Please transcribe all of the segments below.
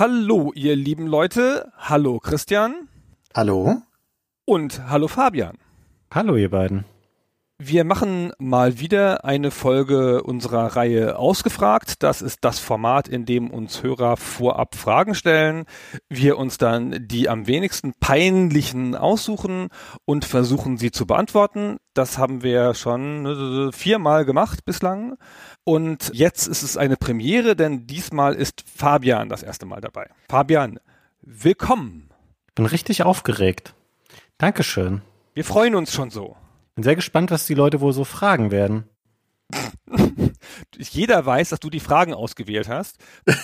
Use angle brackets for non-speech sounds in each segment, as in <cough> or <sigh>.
Hallo, ihr lieben Leute. Hallo, Christian. Hallo. Und hallo, Fabian. Hallo, ihr beiden. Wir machen mal wieder eine Folge unserer Reihe Ausgefragt. Das ist das Format, in dem uns Hörer vorab Fragen stellen, wir uns dann die am wenigsten peinlichen aussuchen und versuchen sie zu beantworten. Das haben wir schon äh, viermal gemacht bislang. Und jetzt ist es eine Premiere, denn diesmal ist Fabian das erste Mal dabei. Fabian, willkommen. Bin richtig aufgeregt. Dankeschön. Wir freuen uns schon so. Bin sehr gespannt, was die Leute wohl so fragen werden. <laughs> Jeder weiß, dass du die Fragen ausgewählt hast.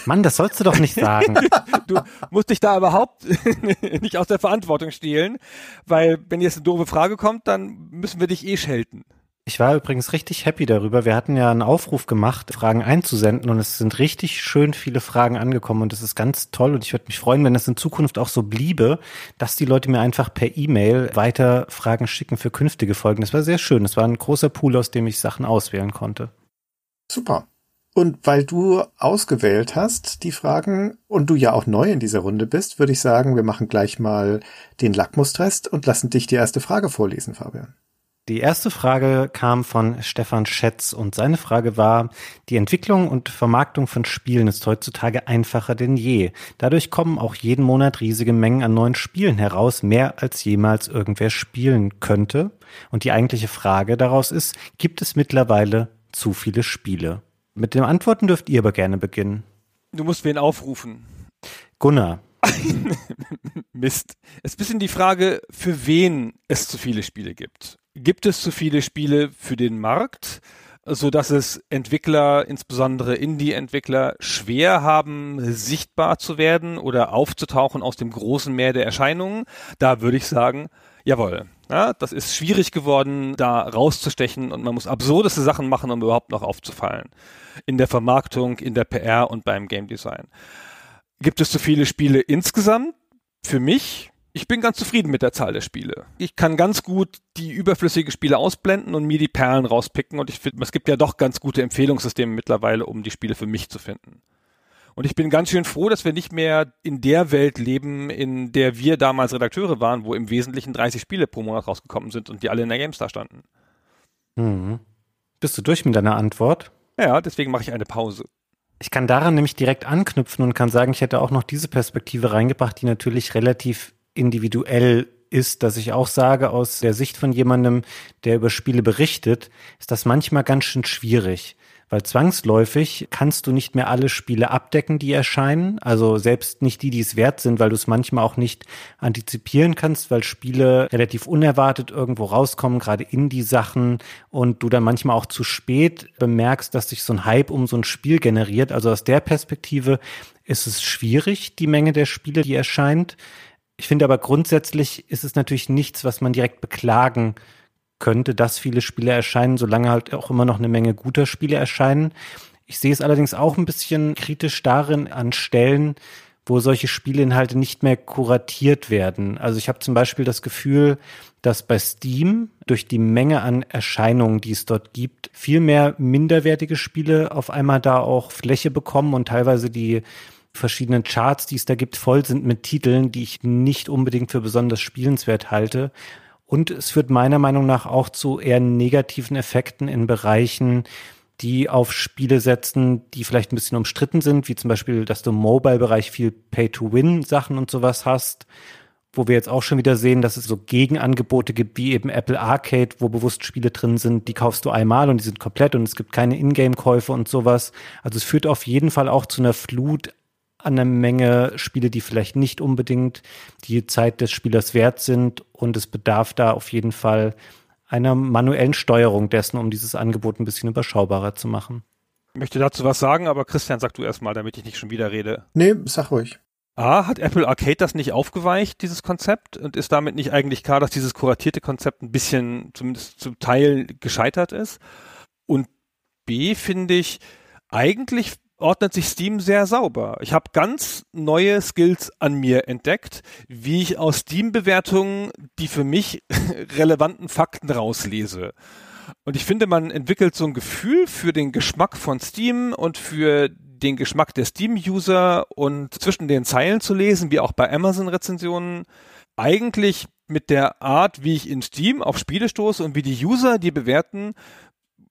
Mann, das sollst du doch nicht sagen. <laughs> du musst dich da überhaupt <laughs> nicht aus der Verantwortung stehlen, weil wenn jetzt eine doofe Frage kommt, dann müssen wir dich eh schelten. Ich war übrigens richtig happy darüber. Wir hatten ja einen Aufruf gemacht, Fragen einzusenden und es sind richtig schön viele Fragen angekommen und das ist ganz toll und ich würde mich freuen, wenn das in Zukunft auch so bliebe, dass die Leute mir einfach per E-Mail weiter Fragen schicken für künftige Folgen. Das war sehr schön. Das war ein großer Pool, aus dem ich Sachen auswählen konnte. Super. Und weil du ausgewählt hast, die Fragen, und du ja auch neu in dieser Runde bist, würde ich sagen, wir machen gleich mal den Lackmustest und lassen dich die erste Frage vorlesen, Fabian. Die erste Frage kam von Stefan Schätz und seine Frage war, die Entwicklung und Vermarktung von Spielen ist heutzutage einfacher denn je. Dadurch kommen auch jeden Monat riesige Mengen an neuen Spielen heraus, mehr als jemals irgendwer spielen könnte. Und die eigentliche Frage daraus ist, gibt es mittlerweile zu viele Spiele? Mit den Antworten dürft ihr aber gerne beginnen. Du musst wen aufrufen. Gunnar. <laughs> Mist. Es ist ein bisschen die Frage, für wen es zu viele Spiele gibt gibt es zu viele Spiele für den Markt, so dass es Entwickler, insbesondere Indie-Entwickler, schwer haben, sichtbar zu werden oder aufzutauchen aus dem großen Meer der Erscheinungen. Da würde ich sagen, jawohl. Ja, das ist schwierig geworden, da rauszustechen und man muss absurdeste Sachen machen, um überhaupt noch aufzufallen. In der Vermarktung, in der PR und beim Game Design. Gibt es zu viele Spiele insgesamt? Für mich ich bin ganz zufrieden mit der Zahl der Spiele. Ich kann ganz gut die überflüssigen Spiele ausblenden und mir die Perlen rauspicken und ich finde, es gibt ja doch ganz gute Empfehlungssysteme mittlerweile, um die Spiele für mich zu finden. Und ich bin ganz schön froh, dass wir nicht mehr in der Welt leben, in der wir damals Redakteure waren, wo im Wesentlichen 30 Spiele pro Monat rausgekommen sind und die alle in der GameStar standen. Mhm. Bist du durch mit deiner Antwort? Ja, deswegen mache ich eine Pause. Ich kann daran nämlich direkt anknüpfen und kann sagen, ich hätte auch noch diese Perspektive reingebracht, die natürlich relativ individuell ist, dass ich auch sage, aus der Sicht von jemandem, der über Spiele berichtet, ist das manchmal ganz schön schwierig. Weil zwangsläufig kannst du nicht mehr alle Spiele abdecken, die erscheinen. Also selbst nicht die, die es wert sind, weil du es manchmal auch nicht antizipieren kannst, weil Spiele relativ unerwartet irgendwo rauskommen, gerade in die Sachen und du dann manchmal auch zu spät bemerkst, dass sich so ein Hype um so ein Spiel generiert. Also aus der Perspektive ist es schwierig, die Menge der Spiele, die erscheint. Ich finde aber grundsätzlich ist es natürlich nichts, was man direkt beklagen könnte, dass viele Spiele erscheinen, solange halt auch immer noch eine Menge guter Spiele erscheinen. Ich sehe es allerdings auch ein bisschen kritisch darin an Stellen, wo solche Spieleinhalte nicht mehr kuratiert werden. Also ich habe zum Beispiel das Gefühl, dass bei Steam durch die Menge an Erscheinungen, die es dort gibt, viel mehr minderwertige Spiele auf einmal da auch Fläche bekommen und teilweise die verschiedenen Charts, die es da gibt, voll sind mit Titeln, die ich nicht unbedingt für besonders spielenswert halte. Und es führt meiner Meinung nach auch zu eher negativen Effekten in Bereichen, die auf Spiele setzen, die vielleicht ein bisschen umstritten sind, wie zum Beispiel, dass du im Mobile-Bereich viel Pay-to-Win-Sachen und sowas hast, wo wir jetzt auch schon wieder sehen, dass es so Gegenangebote gibt, wie eben Apple Arcade, wo bewusst Spiele drin sind, die kaufst du einmal und die sind komplett und es gibt keine Ingame-Käufe und sowas. Also es führt auf jeden Fall auch zu einer Flut an einer Menge Spiele, die vielleicht nicht unbedingt die Zeit des Spielers wert sind und es bedarf da auf jeden Fall einer manuellen Steuerung dessen, um dieses Angebot ein bisschen überschaubarer zu machen. Ich möchte dazu was sagen, aber Christian, sag du erstmal, damit ich nicht schon wieder rede. Nee, sag ruhig. A, hat Apple Arcade das nicht aufgeweicht, dieses Konzept? Und ist damit nicht eigentlich klar, dass dieses kuratierte Konzept ein bisschen, zumindest zum Teil, gescheitert ist? Und B, finde ich, eigentlich ordnet sich Steam sehr sauber. Ich habe ganz neue Skills an mir entdeckt, wie ich aus Steam-Bewertungen die für mich <laughs> relevanten Fakten rauslese. Und ich finde, man entwickelt so ein Gefühl für den Geschmack von Steam und für den Geschmack der Steam-User und zwischen den Zeilen zu lesen, wie auch bei Amazon-Rezensionen, eigentlich mit der Art, wie ich in Steam auf Spiele stoße und wie die User die bewerten,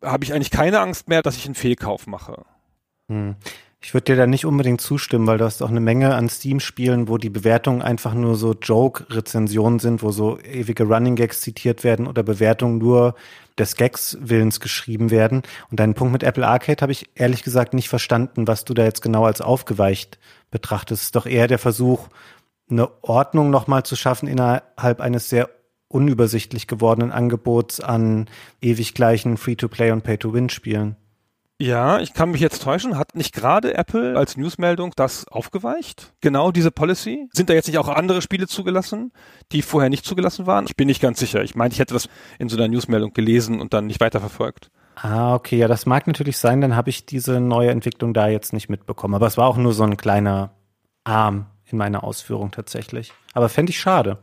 habe ich eigentlich keine Angst mehr, dass ich einen Fehlkauf mache. Hm. Ich würde dir da nicht unbedingt zustimmen, weil du hast auch eine Menge an Steam-Spielen, wo die Bewertungen einfach nur so Joke-Rezensionen sind, wo so ewige Running Gags zitiert werden oder Bewertungen nur des Gags Willens geschrieben werden. Und deinen Punkt mit Apple Arcade habe ich ehrlich gesagt nicht verstanden, was du da jetzt genau als aufgeweicht betrachtest. Es ist doch eher der Versuch, eine Ordnung nochmal zu schaffen innerhalb eines sehr unübersichtlich gewordenen Angebots an ewig gleichen Free-to-Play und Pay-to-Win-Spielen. Ja, ich kann mich jetzt täuschen. Hat nicht gerade Apple als Newsmeldung das aufgeweicht? Genau diese Policy? Sind da jetzt nicht auch andere Spiele zugelassen, die vorher nicht zugelassen waren? Ich bin nicht ganz sicher. Ich meine, ich hätte das in so einer Newsmeldung gelesen und dann nicht weiterverfolgt. Ah, okay, ja, das mag natürlich sein. Dann habe ich diese neue Entwicklung da jetzt nicht mitbekommen. Aber es war auch nur so ein kleiner Arm in meiner Ausführung tatsächlich. Aber fände ich schade.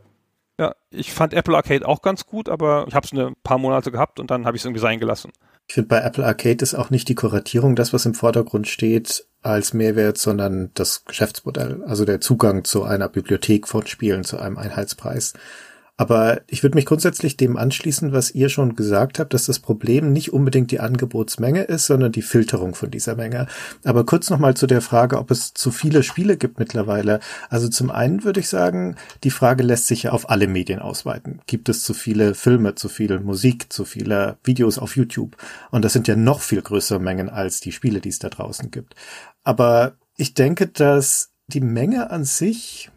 Ja, ich fand Apple Arcade auch ganz gut, aber ich habe es ein paar Monate gehabt und dann habe ich es irgendwie sein gelassen. Ich finde, bei Apple Arcade ist auch nicht die Kuratierung das, was im Vordergrund steht, als Mehrwert, sondern das Geschäftsmodell, also der Zugang zu einer Bibliothek von Spielen zu einem Einheitspreis. Aber ich würde mich grundsätzlich dem anschließen, was ihr schon gesagt habt, dass das Problem nicht unbedingt die Angebotsmenge ist, sondern die Filterung von dieser Menge. Aber kurz nochmal zu der Frage, ob es zu viele Spiele gibt mittlerweile. Also zum einen würde ich sagen, die Frage lässt sich ja auf alle Medien ausweiten. Gibt es zu viele Filme, zu viel Musik, zu viele Videos auf YouTube? Und das sind ja noch viel größere Mengen als die Spiele, die es da draußen gibt. Aber ich denke, dass die Menge an sich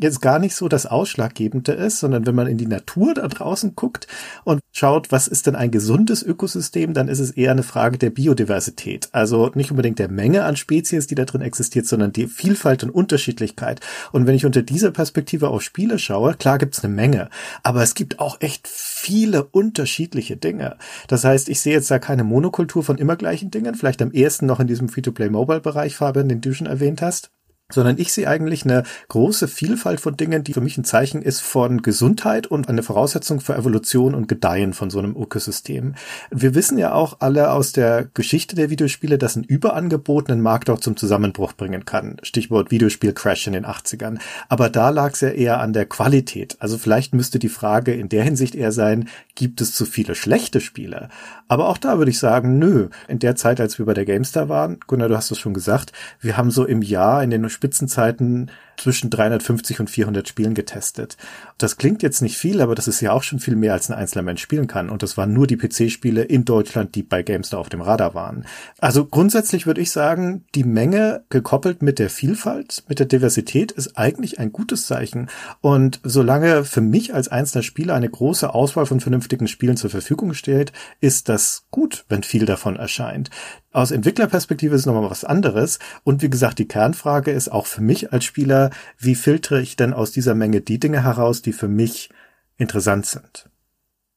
jetzt gar nicht so das Ausschlaggebende ist, sondern wenn man in die Natur da draußen guckt und schaut, was ist denn ein gesundes Ökosystem, dann ist es eher eine Frage der Biodiversität. Also nicht unbedingt der Menge an Spezies, die da drin existiert, sondern die Vielfalt und Unterschiedlichkeit. Und wenn ich unter dieser Perspektive auf Spiele schaue, klar gibt's eine Menge, aber es gibt auch echt viele unterschiedliche Dinge. Das heißt, ich sehe jetzt da keine Monokultur von immer gleichen Dingen, vielleicht am ehesten noch in diesem Free-to-Play-Mobile-Bereich, Fabian, den du schon erwähnt hast sondern ich sehe eigentlich eine große Vielfalt von Dingen, die für mich ein Zeichen ist von Gesundheit und eine Voraussetzung für Evolution und Gedeihen von so einem Ökosystem. Wir wissen ja auch alle aus der Geschichte der Videospiele, dass ein Überangebot einen Markt auch zum Zusammenbruch bringen kann. Stichwort Videospiel-Crash in den 80ern. Aber da lag es ja eher an der Qualität. Also vielleicht müsste die Frage in der Hinsicht eher sein, gibt es zu viele schlechte Spiele? Aber auch da würde ich sagen, nö. In der Zeit, als wir bei der GameStar waren, Gunnar, du hast es schon gesagt, wir haben so im Jahr in den Spitzenzeiten zwischen 350 und 400 Spielen getestet. Das klingt jetzt nicht viel, aber das ist ja auch schon viel mehr, als ein einzelner Mensch spielen kann. Und das waren nur die PC-Spiele in Deutschland, die bei GameStar auf dem Radar waren. Also grundsätzlich würde ich sagen, die Menge gekoppelt mit der Vielfalt, mit der Diversität ist eigentlich ein gutes Zeichen. Und solange für mich als einzelner Spieler eine große Auswahl von vernünftigen Spielen zur Verfügung steht, ist das gut, wenn viel davon erscheint. Aus Entwicklerperspektive ist nochmal was anderes. Und wie gesagt, die Kernfrage ist auch für mich als Spieler, wie filtere ich denn aus dieser Menge die Dinge heraus, die für mich interessant sind?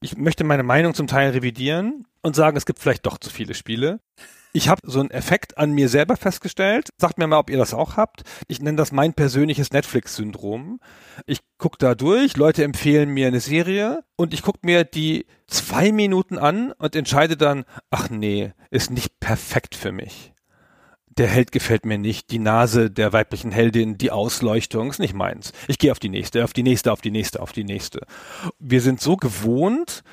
Ich möchte meine Meinung zum Teil revidieren und sagen, es gibt vielleicht doch zu viele Spiele. Ich habe so einen Effekt an mir selber festgestellt. Sagt mir mal, ob ihr das auch habt. Ich nenne das mein persönliches Netflix-Syndrom. Ich gucke da durch, Leute empfehlen mir eine Serie und ich gucke mir die zwei Minuten an und entscheide dann, ach nee, ist nicht perfekt für mich. Der Held gefällt mir nicht, die Nase der weiblichen Heldin, die Ausleuchtung ist nicht meins. Ich gehe auf die nächste, auf die nächste, auf die nächste, auf die nächste. Wir sind so gewohnt,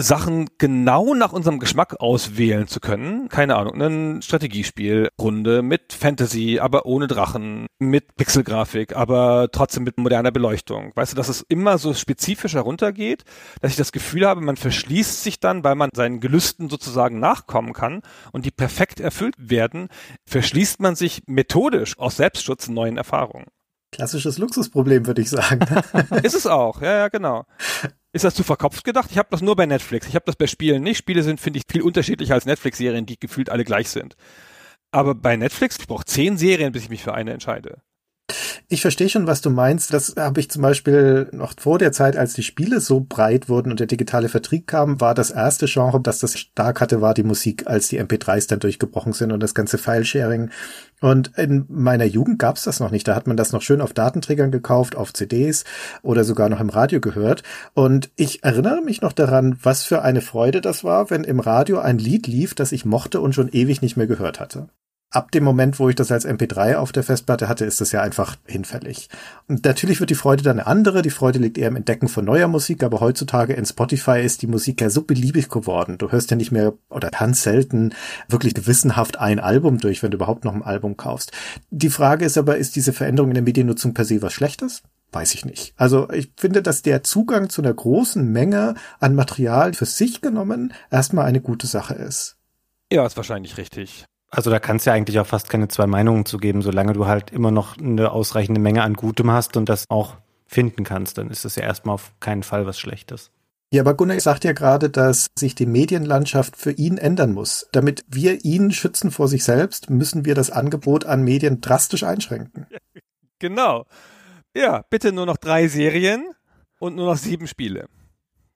Sachen genau nach unserem Geschmack auswählen zu können. Keine Ahnung, ein Strategiespielrunde mit Fantasy, aber ohne Drachen, mit Pixelgrafik, aber trotzdem mit moderner Beleuchtung. Weißt du, dass es immer so spezifisch heruntergeht, dass ich das Gefühl habe, man verschließt sich dann, weil man seinen Gelüsten sozusagen nachkommen kann und die perfekt erfüllt werden, verschließt man sich methodisch aus Selbstschutz neuen Erfahrungen. Klassisches Luxusproblem, würde ich sagen. <laughs> Ist es auch, ja, ja, genau. Ist das zu verkopft gedacht? Ich habe das nur bei Netflix. Ich habe das bei Spielen nicht. Spiele sind, finde ich, viel unterschiedlicher als Netflix-Serien, die gefühlt alle gleich sind. Aber bei Netflix, ich brauche zehn Serien, bis ich mich für eine entscheide. Ich verstehe schon, was du meinst. Das habe ich zum Beispiel noch vor der Zeit, als die Spiele so breit wurden und der digitale Vertrieb kam, war das erste Genre, das das stark hatte, war die Musik, als die MP3s dann durchgebrochen sind und das ganze File-Sharing. Und in meiner Jugend gab's das noch nicht. Da hat man das noch schön auf Datenträgern gekauft, auf CDs oder sogar noch im Radio gehört. Und ich erinnere mich noch daran, was für eine Freude das war, wenn im Radio ein Lied lief, das ich mochte und schon ewig nicht mehr gehört hatte. Ab dem Moment, wo ich das als MP3 auf der Festplatte hatte, ist das ja einfach hinfällig. Und natürlich wird die Freude dann eine andere. Die Freude liegt eher im Entdecken von neuer Musik, aber heutzutage in Spotify ist die Musik ja so beliebig geworden. Du hörst ja nicht mehr oder ganz selten wirklich gewissenhaft ein Album durch, wenn du überhaupt noch ein Album kaufst. Die Frage ist aber, ist diese Veränderung in der Mediennutzung per se was Schlechtes? Weiß ich nicht. Also ich finde, dass der Zugang zu einer großen Menge an Material für sich genommen erstmal eine gute Sache ist. Ja, ist wahrscheinlich richtig. Also da kannst du ja eigentlich auch fast keine zwei Meinungen zu geben, solange du halt immer noch eine ausreichende Menge an Gutem hast und das auch finden kannst, dann ist das ja erstmal auf keinen Fall was Schlechtes. Ja, aber Gunnar sagt ja gerade, dass sich die Medienlandschaft für ihn ändern muss. Damit wir ihn schützen vor sich selbst, müssen wir das Angebot an Medien drastisch einschränken. <laughs> Genau. Ja, bitte nur noch drei Serien und nur noch sieben Spiele.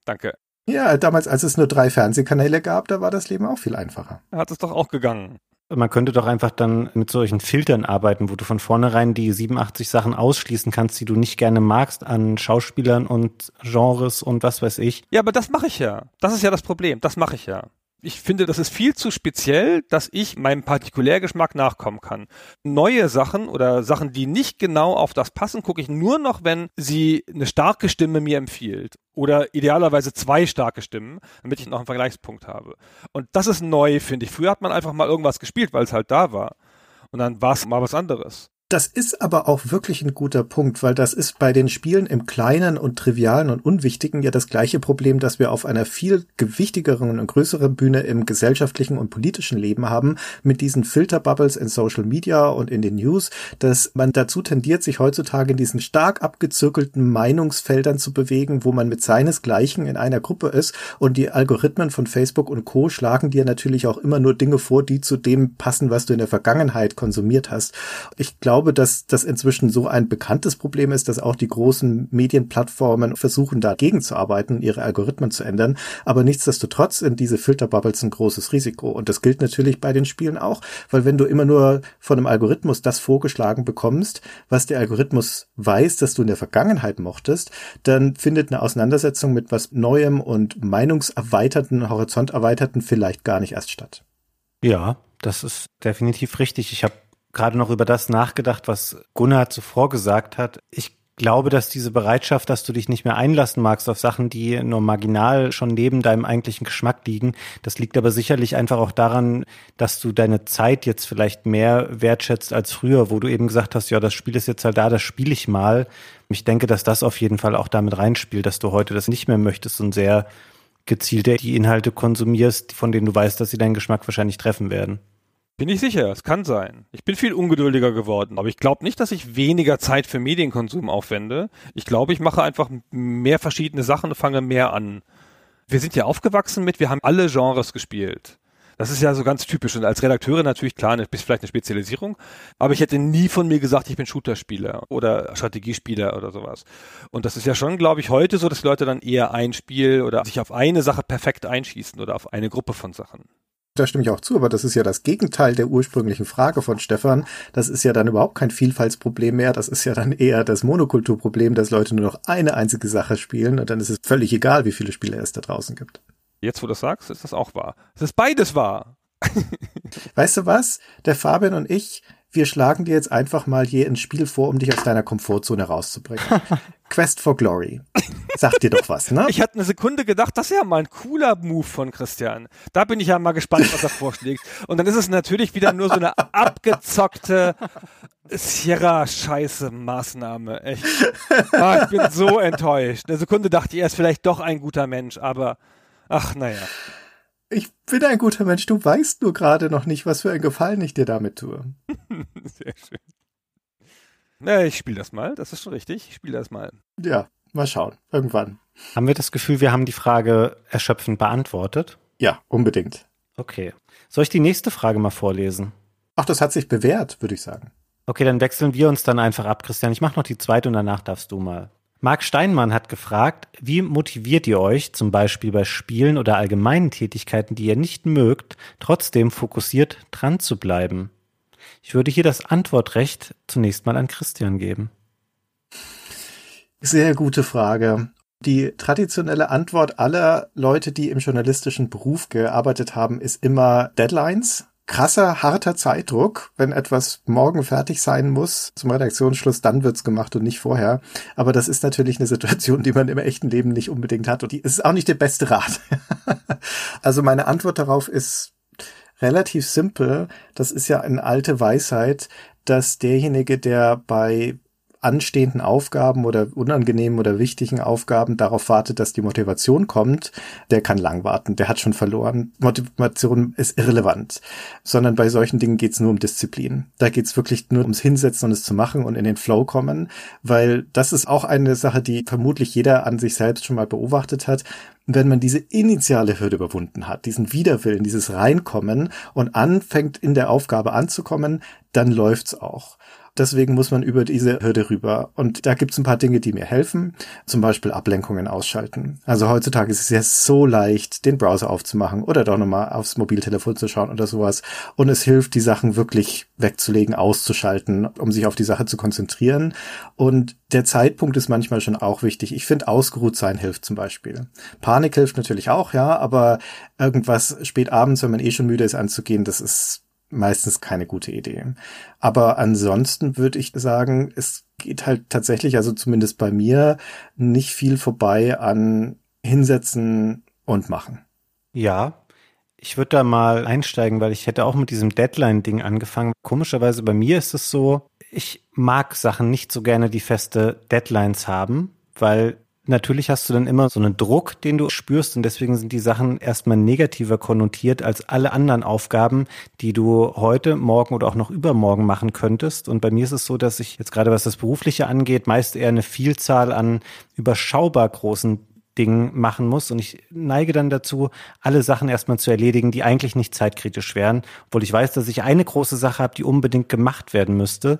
Danke. Ja, damals, als es nur drei Fernsehkanäle gab, da war das Leben auch viel einfacher. Hat es doch auch gegangen. Man könnte doch einfach dann mit solchen Filtern arbeiten, wo du von vornherein die 87 Sachen ausschließen kannst, die du nicht gerne magst an Schauspielern und Genres und was weiß ich. Ja, aber das mache ich ja. Das ist ja das Problem. Das mache ich ja ich finde, das ist viel zu speziell, dass ich meinem Partikulärgeschmack nachkommen kann. Neue Sachen oder Sachen, die nicht genau auf das passen, gucke ich nur noch, wenn sie eine starke Stimme mir empfiehlt. Oder idealerweise zwei starke Stimmen, damit ich noch einen Vergleichspunkt habe. Und das ist neu, finde ich. Früher hat man einfach mal irgendwas gespielt, weil es halt da war. Und dann war es mal was anderes. Das ist aber auch wirklich ein guter Punkt, weil das ist bei den Spielen im Kleinen und Trivialen und Unwichtigen ja das gleiche Problem, das wir auf einer viel gewichtigeren und größeren Bühne im gesellschaftlichen und politischen Leben haben, mit diesen Filterbubbles in Social Media und in den News, dass man dazu tendiert, sich heutzutage in diesen stark abgezirkelten Meinungsfeldern zu bewegen, wo man mit seinesgleichen in einer Gruppe ist und die Algorithmen von Facebook und Co. schlagen dir natürlich auch immer nur Dinge vor, die zu dem passen, was du in der Vergangenheit konsumiert hast. Ich glaube, glaube, dass das inzwischen so ein bekanntes Problem ist, dass auch die großen Medienplattformen versuchen, dagegen zu arbeiten, ihre Algorithmen zu ändern. Aber nichtsdestotrotz sind diese Filterbubbles ein großes Risiko. Und das gilt natürlich bei den Spielen auch, weil wenn du immer nur von einem Algorithmus das vorgeschlagen bekommst, was der Algorithmus weiß, dass du in der Vergangenheit mochtest, dann findet eine Auseinandersetzung mit was Neuem und meinungserweiterten, horizonterweiterten vielleicht gar nicht erst statt. Ja, das ist definitiv richtig. Ich habe gerade noch über das nachgedacht, was Gunnar zuvor gesagt hat. Ich glaube, dass diese Bereitschaft, dass du dich nicht mehr einlassen magst auf Sachen, die nur marginal schon neben deinem eigentlichen Geschmack liegen, das liegt aber sicherlich einfach auch daran, dass du deine Zeit jetzt vielleicht mehr wertschätzt als früher, wo du eben gesagt hast, ja, das Spiel ist jetzt halt da, das spiele ich mal. Ich denke, dass das auf jeden Fall auch damit reinspielt, dass du heute das nicht mehr möchtest und sehr gezielt die Inhalte konsumierst, von denen du weißt, dass sie deinen Geschmack wahrscheinlich treffen werden. Bin ich sicher, es kann sein. Ich bin viel ungeduldiger geworden, aber ich glaube nicht, dass ich weniger Zeit für Medienkonsum aufwende. Ich glaube, ich mache einfach mehr verschiedene Sachen und fange mehr an. Wir sind ja aufgewachsen mit, wir haben alle Genres gespielt. Das ist ja so ganz typisch. Und als Redakteur natürlich klar, eine, vielleicht eine Spezialisierung. Aber ich hätte nie von mir gesagt, ich bin Shooter-Spieler oder Strategiespieler oder sowas. Und das ist ja schon, glaube ich, heute so, dass Leute dann eher ein Spiel oder sich auf eine Sache perfekt einschießen oder auf eine Gruppe von Sachen da stimme ich auch zu, aber das ist ja das Gegenteil der ursprünglichen Frage von Stefan. Das ist ja dann überhaupt kein Vielfaltsproblem mehr. Das ist ja dann eher das Monokulturproblem, dass Leute nur noch eine einzige Sache spielen und dann ist es völlig egal, wie viele Spiele es da draußen gibt. Jetzt, wo du das sagst, ist das auch wahr. Es ist beides wahr. <laughs> weißt du was? Der Fabian und ich, wir schlagen dir jetzt einfach mal hier ein Spiel vor, um dich aus deiner Komfortzone rauszubringen. Quest for Glory. Sagt dir doch was, ne? <laughs> Ich hatte eine Sekunde gedacht, das ist ja mal ein cooler Move von Christian. Da bin ich ja mal gespannt, was er vorschlägt. Und dann ist es natürlich wieder nur so eine abgezockte Sierra-Scheiße-Maßnahme. Echt. Ah, ich bin so enttäuscht. Eine Sekunde dachte ich, er ist vielleicht doch ein guter Mensch, aber ach, naja. Ich bin ein guter Mensch, du weißt nur gerade noch nicht, was für ein Gefallen ich dir damit tue. <laughs> Sehr schön. Na, ich spiele das mal, das ist schon richtig. Ich spiele das mal. Ja, mal schauen. Irgendwann. Haben wir das Gefühl, wir haben die Frage erschöpfend beantwortet? Ja, unbedingt. Okay. Soll ich die nächste Frage mal vorlesen? Ach, das hat sich bewährt, würde ich sagen. Okay, dann wechseln wir uns dann einfach ab, Christian. Ich mache noch die zweite und danach darfst du mal. Marc Steinmann hat gefragt, wie motiviert ihr euch, zum Beispiel bei Spielen oder allgemeinen Tätigkeiten, die ihr nicht mögt, trotzdem fokussiert dran zu bleiben? Ich würde hier das Antwortrecht zunächst mal an Christian geben. Sehr gute Frage. Die traditionelle Antwort aller Leute, die im journalistischen Beruf gearbeitet haben, ist immer Deadlines krasser, harter Zeitdruck. Wenn etwas morgen fertig sein muss zum Redaktionsschluss, dann wird's gemacht und nicht vorher. Aber das ist natürlich eine Situation, die man im echten Leben nicht unbedingt hat und die ist auch nicht der beste Rat. <laughs> also meine Antwort darauf ist relativ simpel. Das ist ja eine alte Weisheit, dass derjenige, der bei anstehenden Aufgaben oder unangenehmen oder wichtigen Aufgaben darauf wartet, dass die Motivation kommt, der kann lang warten, der hat schon verloren. Motivation ist irrelevant, sondern bei solchen Dingen geht's nur um Disziplin. Da geht's wirklich nur ums Hinsetzen und es zu machen und in den Flow kommen, weil das ist auch eine Sache, die vermutlich jeder an sich selbst schon mal beobachtet hat. Wenn man diese initiale Hürde überwunden hat, diesen Widerwillen, dieses Reinkommen und anfängt in der Aufgabe anzukommen, dann läuft's auch. Deswegen muss man über diese Hürde rüber. Und da gibt es ein paar Dinge, die mir helfen. Zum Beispiel Ablenkungen ausschalten. Also heutzutage ist es ja so leicht, den Browser aufzumachen oder doch nochmal aufs Mobiltelefon zu schauen oder sowas. Und es hilft, die Sachen wirklich wegzulegen, auszuschalten, um sich auf die Sache zu konzentrieren. Und der Zeitpunkt ist manchmal schon auch wichtig. Ich finde, ausgeruht sein hilft zum Beispiel. Panik hilft natürlich auch, ja, aber irgendwas spät abends, wenn man eh schon müde ist anzugehen, das ist meistens keine gute Idee. Aber ansonsten würde ich sagen, es geht halt tatsächlich, also zumindest bei mir, nicht viel vorbei an hinsetzen und machen. Ja, ich würde da mal einsteigen, weil ich hätte auch mit diesem Deadline-Ding angefangen. Komischerweise bei mir ist es so, ich mag Sachen nicht so gerne, die feste Deadlines haben, weil Natürlich hast du dann immer so einen Druck, den du spürst und deswegen sind die Sachen erstmal negativer konnotiert als alle anderen Aufgaben, die du heute, morgen oder auch noch übermorgen machen könntest. Und bei mir ist es so, dass ich jetzt gerade was das Berufliche angeht, meist eher eine Vielzahl an überschaubar großen Ding machen muss. Und ich neige dann dazu, alle Sachen erstmal zu erledigen, die eigentlich nicht zeitkritisch wären, obwohl ich weiß, dass ich eine große Sache habe, die unbedingt gemacht werden müsste.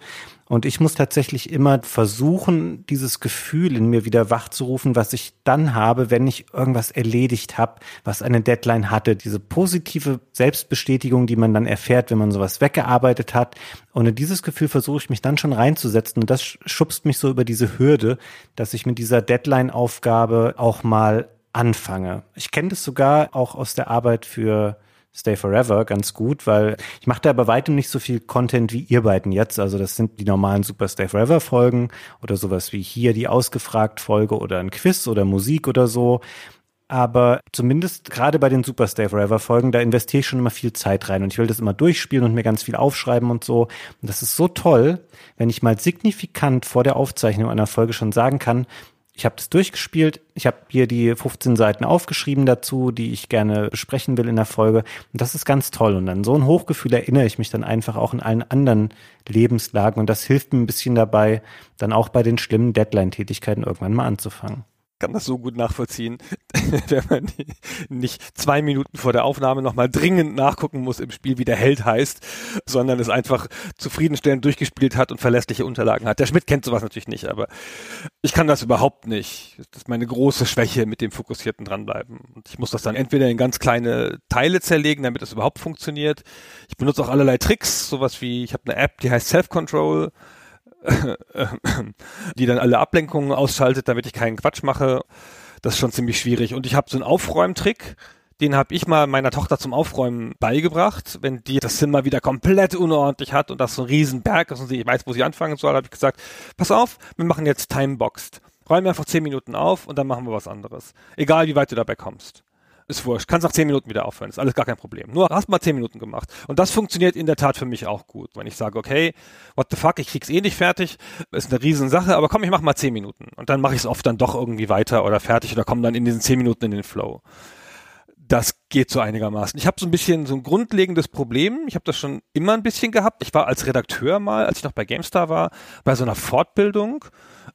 Und ich muss tatsächlich immer versuchen, dieses Gefühl in mir wieder wachzurufen, was ich dann habe, wenn ich irgendwas erledigt habe, was eine Deadline hatte. Diese positive Selbstbestätigung, die man dann erfährt, wenn man sowas weggearbeitet hat. Und in dieses Gefühl versuche ich mich dann schon reinzusetzen. Und das schubst mich so über diese Hürde, dass ich mit dieser Deadline-Aufgabe auch mal anfange. Ich kenne das sogar auch aus der Arbeit für Stay Forever ganz gut, weil ich mache da bei weitem nicht so viel Content wie ihr beiden jetzt. Also das sind die normalen Super Stay Forever Folgen oder sowas wie hier die ausgefragt Folge oder ein Quiz oder Musik oder so. Aber zumindest gerade bei den Super Stay Forever Folgen, da investiere ich schon immer viel Zeit rein und ich will das immer durchspielen und mir ganz viel aufschreiben und so. Und das ist so toll, wenn ich mal signifikant vor der Aufzeichnung einer Folge schon sagen kann, ich habe das durchgespielt. Ich habe hier die 15 Seiten aufgeschrieben dazu, die ich gerne besprechen will in der Folge. Und das ist ganz toll. Und an so ein Hochgefühl erinnere ich mich dann einfach auch in allen anderen Lebenslagen. Und das hilft mir ein bisschen dabei, dann auch bei den schlimmen Deadline-Tätigkeiten irgendwann mal anzufangen kann das so gut nachvollziehen, <laughs> wenn man nicht zwei Minuten vor der Aufnahme nochmal dringend nachgucken muss im Spiel, wie der Held heißt, sondern es einfach zufriedenstellend durchgespielt hat und verlässliche Unterlagen hat. Der Schmidt kennt sowas natürlich nicht, aber ich kann das überhaupt nicht. Das ist meine große Schwäche mit dem fokussierten dranbleiben. Und ich muss das dann entweder in ganz kleine Teile zerlegen, damit es überhaupt funktioniert. Ich benutze auch allerlei Tricks, sowas wie, ich habe eine App, die heißt Self-Control <laughs> die dann alle Ablenkungen ausschaltet, damit ich keinen Quatsch mache. Das ist schon ziemlich schwierig. Und ich habe so einen Aufräumtrick, den habe ich mal meiner Tochter zum Aufräumen beigebracht. Wenn die das Zimmer wieder komplett unordentlich hat und das so ein Riesenberg ist und sie weiß, wo sie anfangen soll, habe ich gesagt, pass auf, wir machen jetzt Timeboxed. Räumen einfach zehn Minuten auf und dann machen wir was anderes. Egal, wie weit du dabei kommst ist wurscht. Kannst nach zehn Minuten wieder aufhören. Ist alles gar kein Problem. Nur hast mal zehn Minuten gemacht. Und das funktioniert in der Tat für mich auch gut. Wenn ich sage, okay, what the fuck, ich krieg's eh nicht fertig, ist eine Riesensache, aber komm, ich mach mal zehn Minuten. Und dann mache ich es oft dann doch irgendwie weiter oder fertig oder komme dann in diesen zehn Minuten in den Flow. Das geht so einigermaßen. Ich habe so ein bisschen so ein grundlegendes Problem. Ich habe das schon immer ein bisschen gehabt. Ich war als Redakteur mal, als ich noch bei GameStar war, bei so einer Fortbildung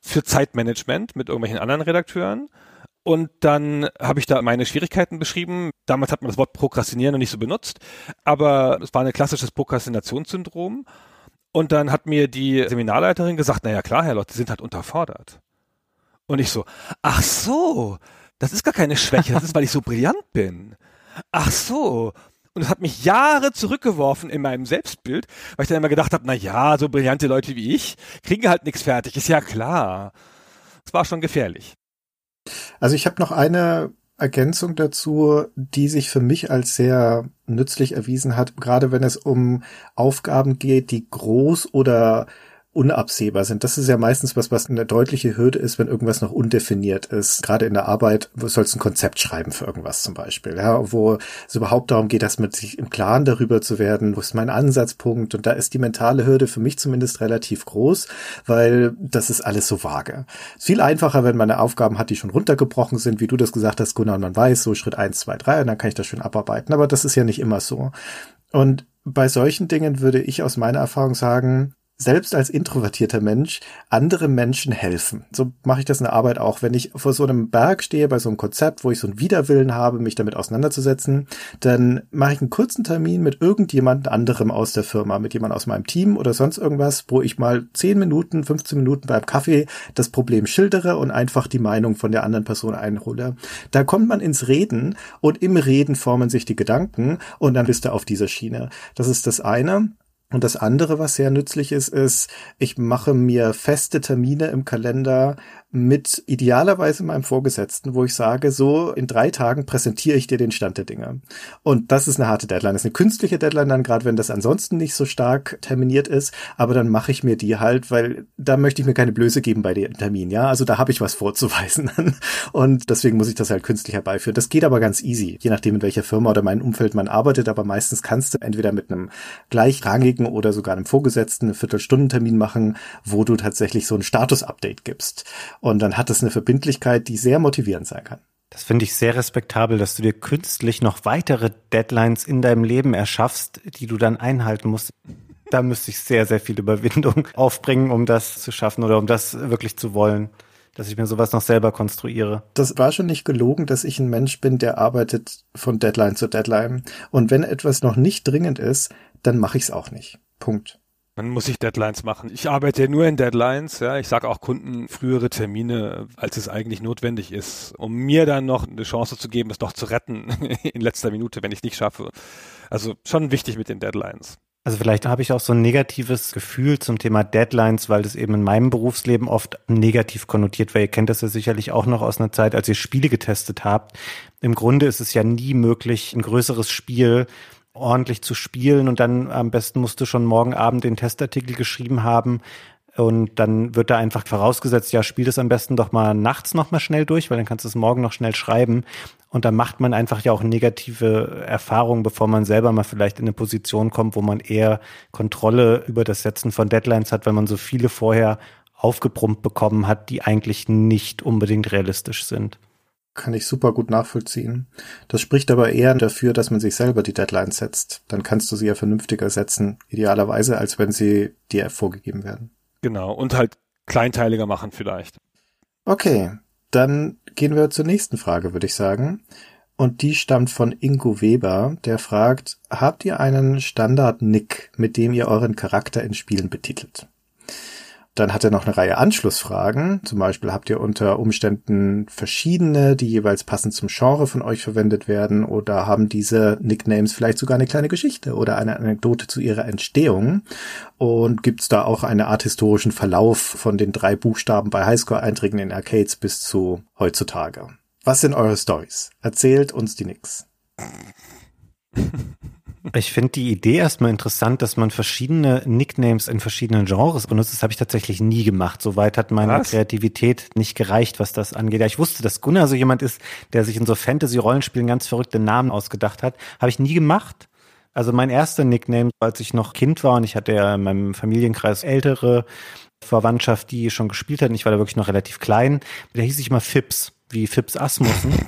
für Zeitmanagement mit irgendwelchen anderen Redakteuren. Und dann habe ich da meine Schwierigkeiten beschrieben. Damals hat man das Wort Prokrastinieren noch nicht so benutzt, aber es war ein klassisches Prokrastinationssyndrom. Und dann hat mir die Seminarleiterin gesagt, naja klar, Herr Lott, Sie sind halt unterfordert. Und ich so, ach so, das ist gar keine Schwäche, das ist, weil ich so brillant bin. Ach so. Und es hat mich Jahre zurückgeworfen in meinem Selbstbild, weil ich dann immer gedacht habe, na ja, so brillante Leute wie ich kriegen halt nichts fertig, ist ja klar. Es war schon gefährlich. Also ich habe noch eine Ergänzung dazu, die sich für mich als sehr nützlich erwiesen hat, gerade wenn es um Aufgaben geht, die groß oder unabsehbar sind. Das ist ja meistens was, was eine deutliche Hürde ist, wenn irgendwas noch undefiniert ist. Gerade in der Arbeit, wo sollst du ein Konzept schreiben für irgendwas zum Beispiel, ja, wo es überhaupt darum geht, dass man sich im Klaren darüber zu werden, wo ist mein Ansatzpunkt und da ist die mentale Hürde für mich zumindest relativ groß, weil das ist alles so vage. Ist viel einfacher, wenn man eine Aufgaben hat, die schon runtergebrochen sind, wie du das gesagt hast, Gunnar, und man weiß, so Schritt eins, zwei, drei, und dann kann ich das schön abarbeiten. Aber das ist ja nicht immer so. Und bei solchen Dingen würde ich aus meiner Erfahrung sagen, selbst als introvertierter Mensch andere Menschen helfen. So mache ich das in der Arbeit auch. Wenn ich vor so einem Berg stehe, bei so einem Konzept, wo ich so einen Widerwillen habe, mich damit auseinanderzusetzen, dann mache ich einen kurzen Termin mit irgendjemand anderem aus der Firma, mit jemand aus meinem Team oder sonst irgendwas, wo ich mal 10 Minuten, 15 Minuten beim Kaffee das Problem schildere und einfach die Meinung von der anderen Person einhole. Da kommt man ins Reden und im Reden formen sich die Gedanken und dann bist du auf dieser Schiene. Das ist das eine. Und das andere, was sehr nützlich ist, ist, ich mache mir feste Termine im Kalender, mit idealerweise meinem Vorgesetzten, wo ich sage, so in drei Tagen präsentiere ich dir den Stand der Dinge. Und das ist eine harte Deadline. Das ist eine künstliche Deadline dann, gerade wenn das ansonsten nicht so stark terminiert ist. Aber dann mache ich mir die halt, weil da möchte ich mir keine Blöße geben bei dem Termin. Ja, also da habe ich was vorzuweisen. <laughs> Und deswegen muss ich das halt künstlich herbeiführen. Das geht aber ganz easy, je nachdem in welcher Firma oder meinem Umfeld man arbeitet. Aber meistens kannst du entweder mit einem gleichrangigen oder sogar einem Vorgesetzten einen Viertelstundentermin machen, wo du tatsächlich so ein Status-Update gibst. Und dann hat es eine Verbindlichkeit, die sehr motivierend sein kann. Das finde ich sehr respektabel, dass du dir künstlich noch weitere Deadlines in deinem Leben erschaffst, die du dann einhalten musst. Da müsste ich sehr, sehr viel Überwindung <laughs> aufbringen, um das zu schaffen oder um das wirklich zu wollen, dass ich mir sowas noch selber konstruiere. Das war schon nicht gelogen, dass ich ein Mensch bin, der arbeitet von Deadline zu Deadline. Und wenn etwas noch nicht dringend ist, dann mache ich es auch nicht. Punkt. Man muss sich Deadlines machen. Ich arbeite ja nur in Deadlines, ja. Ich sage auch Kunden frühere Termine, als es eigentlich notwendig ist, um mir dann noch eine Chance zu geben, es doch zu retten <laughs> in letzter Minute, wenn ich es nicht schaffe. Also schon wichtig mit den Deadlines. Also vielleicht habe ich auch so ein negatives Gefühl zum Thema Deadlines, weil das eben in meinem Berufsleben oft negativ konnotiert war. Ihr kennt das ja sicherlich auch noch aus einer Zeit, als ihr Spiele getestet habt. Im Grunde ist es ja nie möglich, ein größeres Spiel ordentlich zu spielen und dann am besten musst du schon morgen Abend den Testartikel geschrieben haben und dann wird da einfach vorausgesetzt, ja, spiel das am besten doch mal nachts noch mal schnell durch, weil dann kannst du es morgen noch schnell schreiben. Und dann macht man einfach ja auch negative Erfahrungen, bevor man selber mal vielleicht in eine Position kommt, wo man eher Kontrolle über das Setzen von Deadlines hat, weil man so viele vorher aufgebrummt bekommen hat, die eigentlich nicht unbedingt realistisch sind kann ich super gut nachvollziehen. Das spricht aber eher dafür, dass man sich selber die Deadlines setzt. Dann kannst du sie ja vernünftiger setzen, idealerweise, als wenn sie dir vorgegeben werden. Genau, und halt kleinteiliger machen vielleicht. Okay, dann gehen wir zur nächsten Frage, würde ich sagen. Und die stammt von Ingo Weber, der fragt, habt ihr einen Standard-Nick, mit dem ihr euren Charakter in Spielen betitelt? Dann hat er noch eine Reihe Anschlussfragen. Zum Beispiel habt ihr unter Umständen verschiedene, die jeweils passend zum Genre von euch verwendet werden oder haben diese Nicknames vielleicht sogar eine kleine Geschichte oder eine Anekdote zu ihrer Entstehung? Und gibt's da auch eine Art historischen Verlauf von den drei Buchstaben bei Highscore-Einträgen in Arcades bis zu heutzutage? Was sind eure Stories? Erzählt uns die Nicks. <laughs> Ich finde die Idee erstmal interessant, dass man verschiedene Nicknames in verschiedenen Genres benutzt. Das habe ich tatsächlich nie gemacht. Soweit hat meine was? Kreativität nicht gereicht, was das angeht. Ja, ich wusste, dass Gunnar so jemand ist, der sich in so Fantasy-Rollenspielen ganz verrückte Namen ausgedacht hat. Habe ich nie gemacht. Also mein erster Nickname, als ich noch Kind war und ich hatte ja in meinem Familienkreis ältere Verwandtschaft, die schon gespielt hatten. Ich war da wirklich noch relativ klein. Da hieß ich mal Fips, wie Fips Asmussen. <laughs>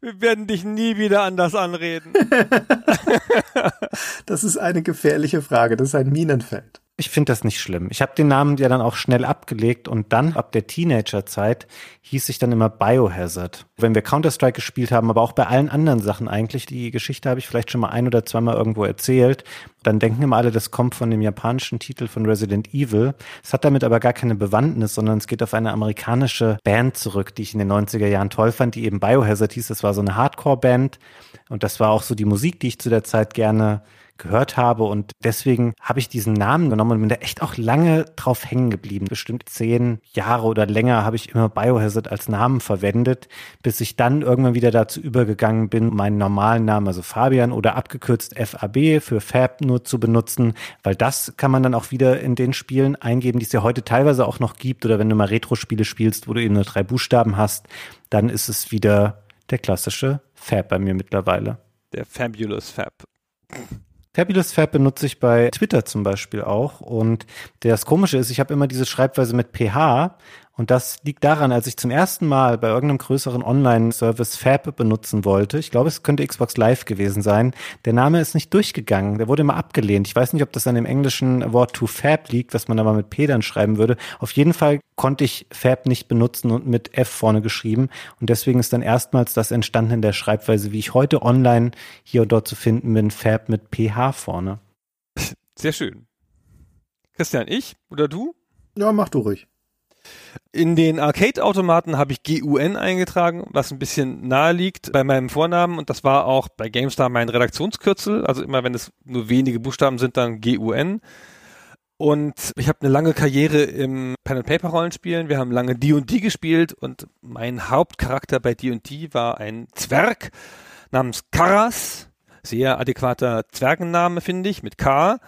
Wir werden dich nie wieder anders anreden. <laughs> das ist eine gefährliche Frage. Das ist ein Minenfeld. Ich finde das nicht schlimm. Ich habe den Namen ja dann auch schnell abgelegt und dann ab der Teenagerzeit hieß ich dann immer Biohazard. Wenn wir Counter-Strike gespielt haben, aber auch bei allen anderen Sachen eigentlich, die Geschichte habe ich vielleicht schon mal ein oder zweimal irgendwo erzählt, dann denken immer alle, das kommt von dem japanischen Titel von Resident Evil. Es hat damit aber gar keine Bewandtnis, sondern es geht auf eine amerikanische Band zurück, die ich in den 90er Jahren toll fand, die eben Biohazard hieß. Das war so eine Hardcore-Band und das war auch so die Musik, die ich zu der Zeit gerne gehört habe und deswegen habe ich diesen Namen genommen und bin da echt auch lange drauf hängen geblieben. Bestimmt zehn Jahre oder länger habe ich immer Biohazard als Namen verwendet, bis ich dann irgendwann wieder dazu übergegangen bin, meinen normalen Namen, also Fabian oder abgekürzt FAB für Fab nur zu benutzen, weil das kann man dann auch wieder in den Spielen eingeben, die es ja heute teilweise auch noch gibt oder wenn du mal Retro-Spiele spielst, wo du eben nur drei Buchstaben hast, dann ist es wieder der klassische Fab bei mir mittlerweile. Der Fabulous Fab. Fabulous Fab benutze ich bei Twitter zum Beispiel auch. Und das Komische ist, ich habe immer diese Schreibweise mit PH und das liegt daran, als ich zum ersten Mal bei irgendeinem größeren Online-Service Fab benutzen wollte. Ich glaube, es könnte Xbox Live gewesen sein. Der Name ist nicht durchgegangen. Der wurde immer abgelehnt. Ich weiß nicht, ob das an dem englischen Wort to Fab liegt, was man aber mit P dann schreiben würde. Auf jeden Fall konnte ich Fab nicht benutzen und mit F vorne geschrieben. Und deswegen ist dann erstmals das entstanden in der Schreibweise, wie ich heute online hier und dort zu finden bin, Fab mit PH vorne. Sehr schön. Christian, ich oder du? Ja, mach du ruhig. In den Arcade-Automaten habe ich GUN eingetragen, was ein bisschen nahe liegt bei meinem Vornamen und das war auch bei GameStar mein Redaktionskürzel. Also immer wenn es nur wenige Buchstaben sind, dann GUN. Und ich habe eine lange Karriere im Pen-and-Paper-Rollenspielen. Wir haben lange D&D gespielt und mein Hauptcharakter bei D&D war ein Zwerg namens Karas sehr adäquater Zwergenname, finde ich, mit K.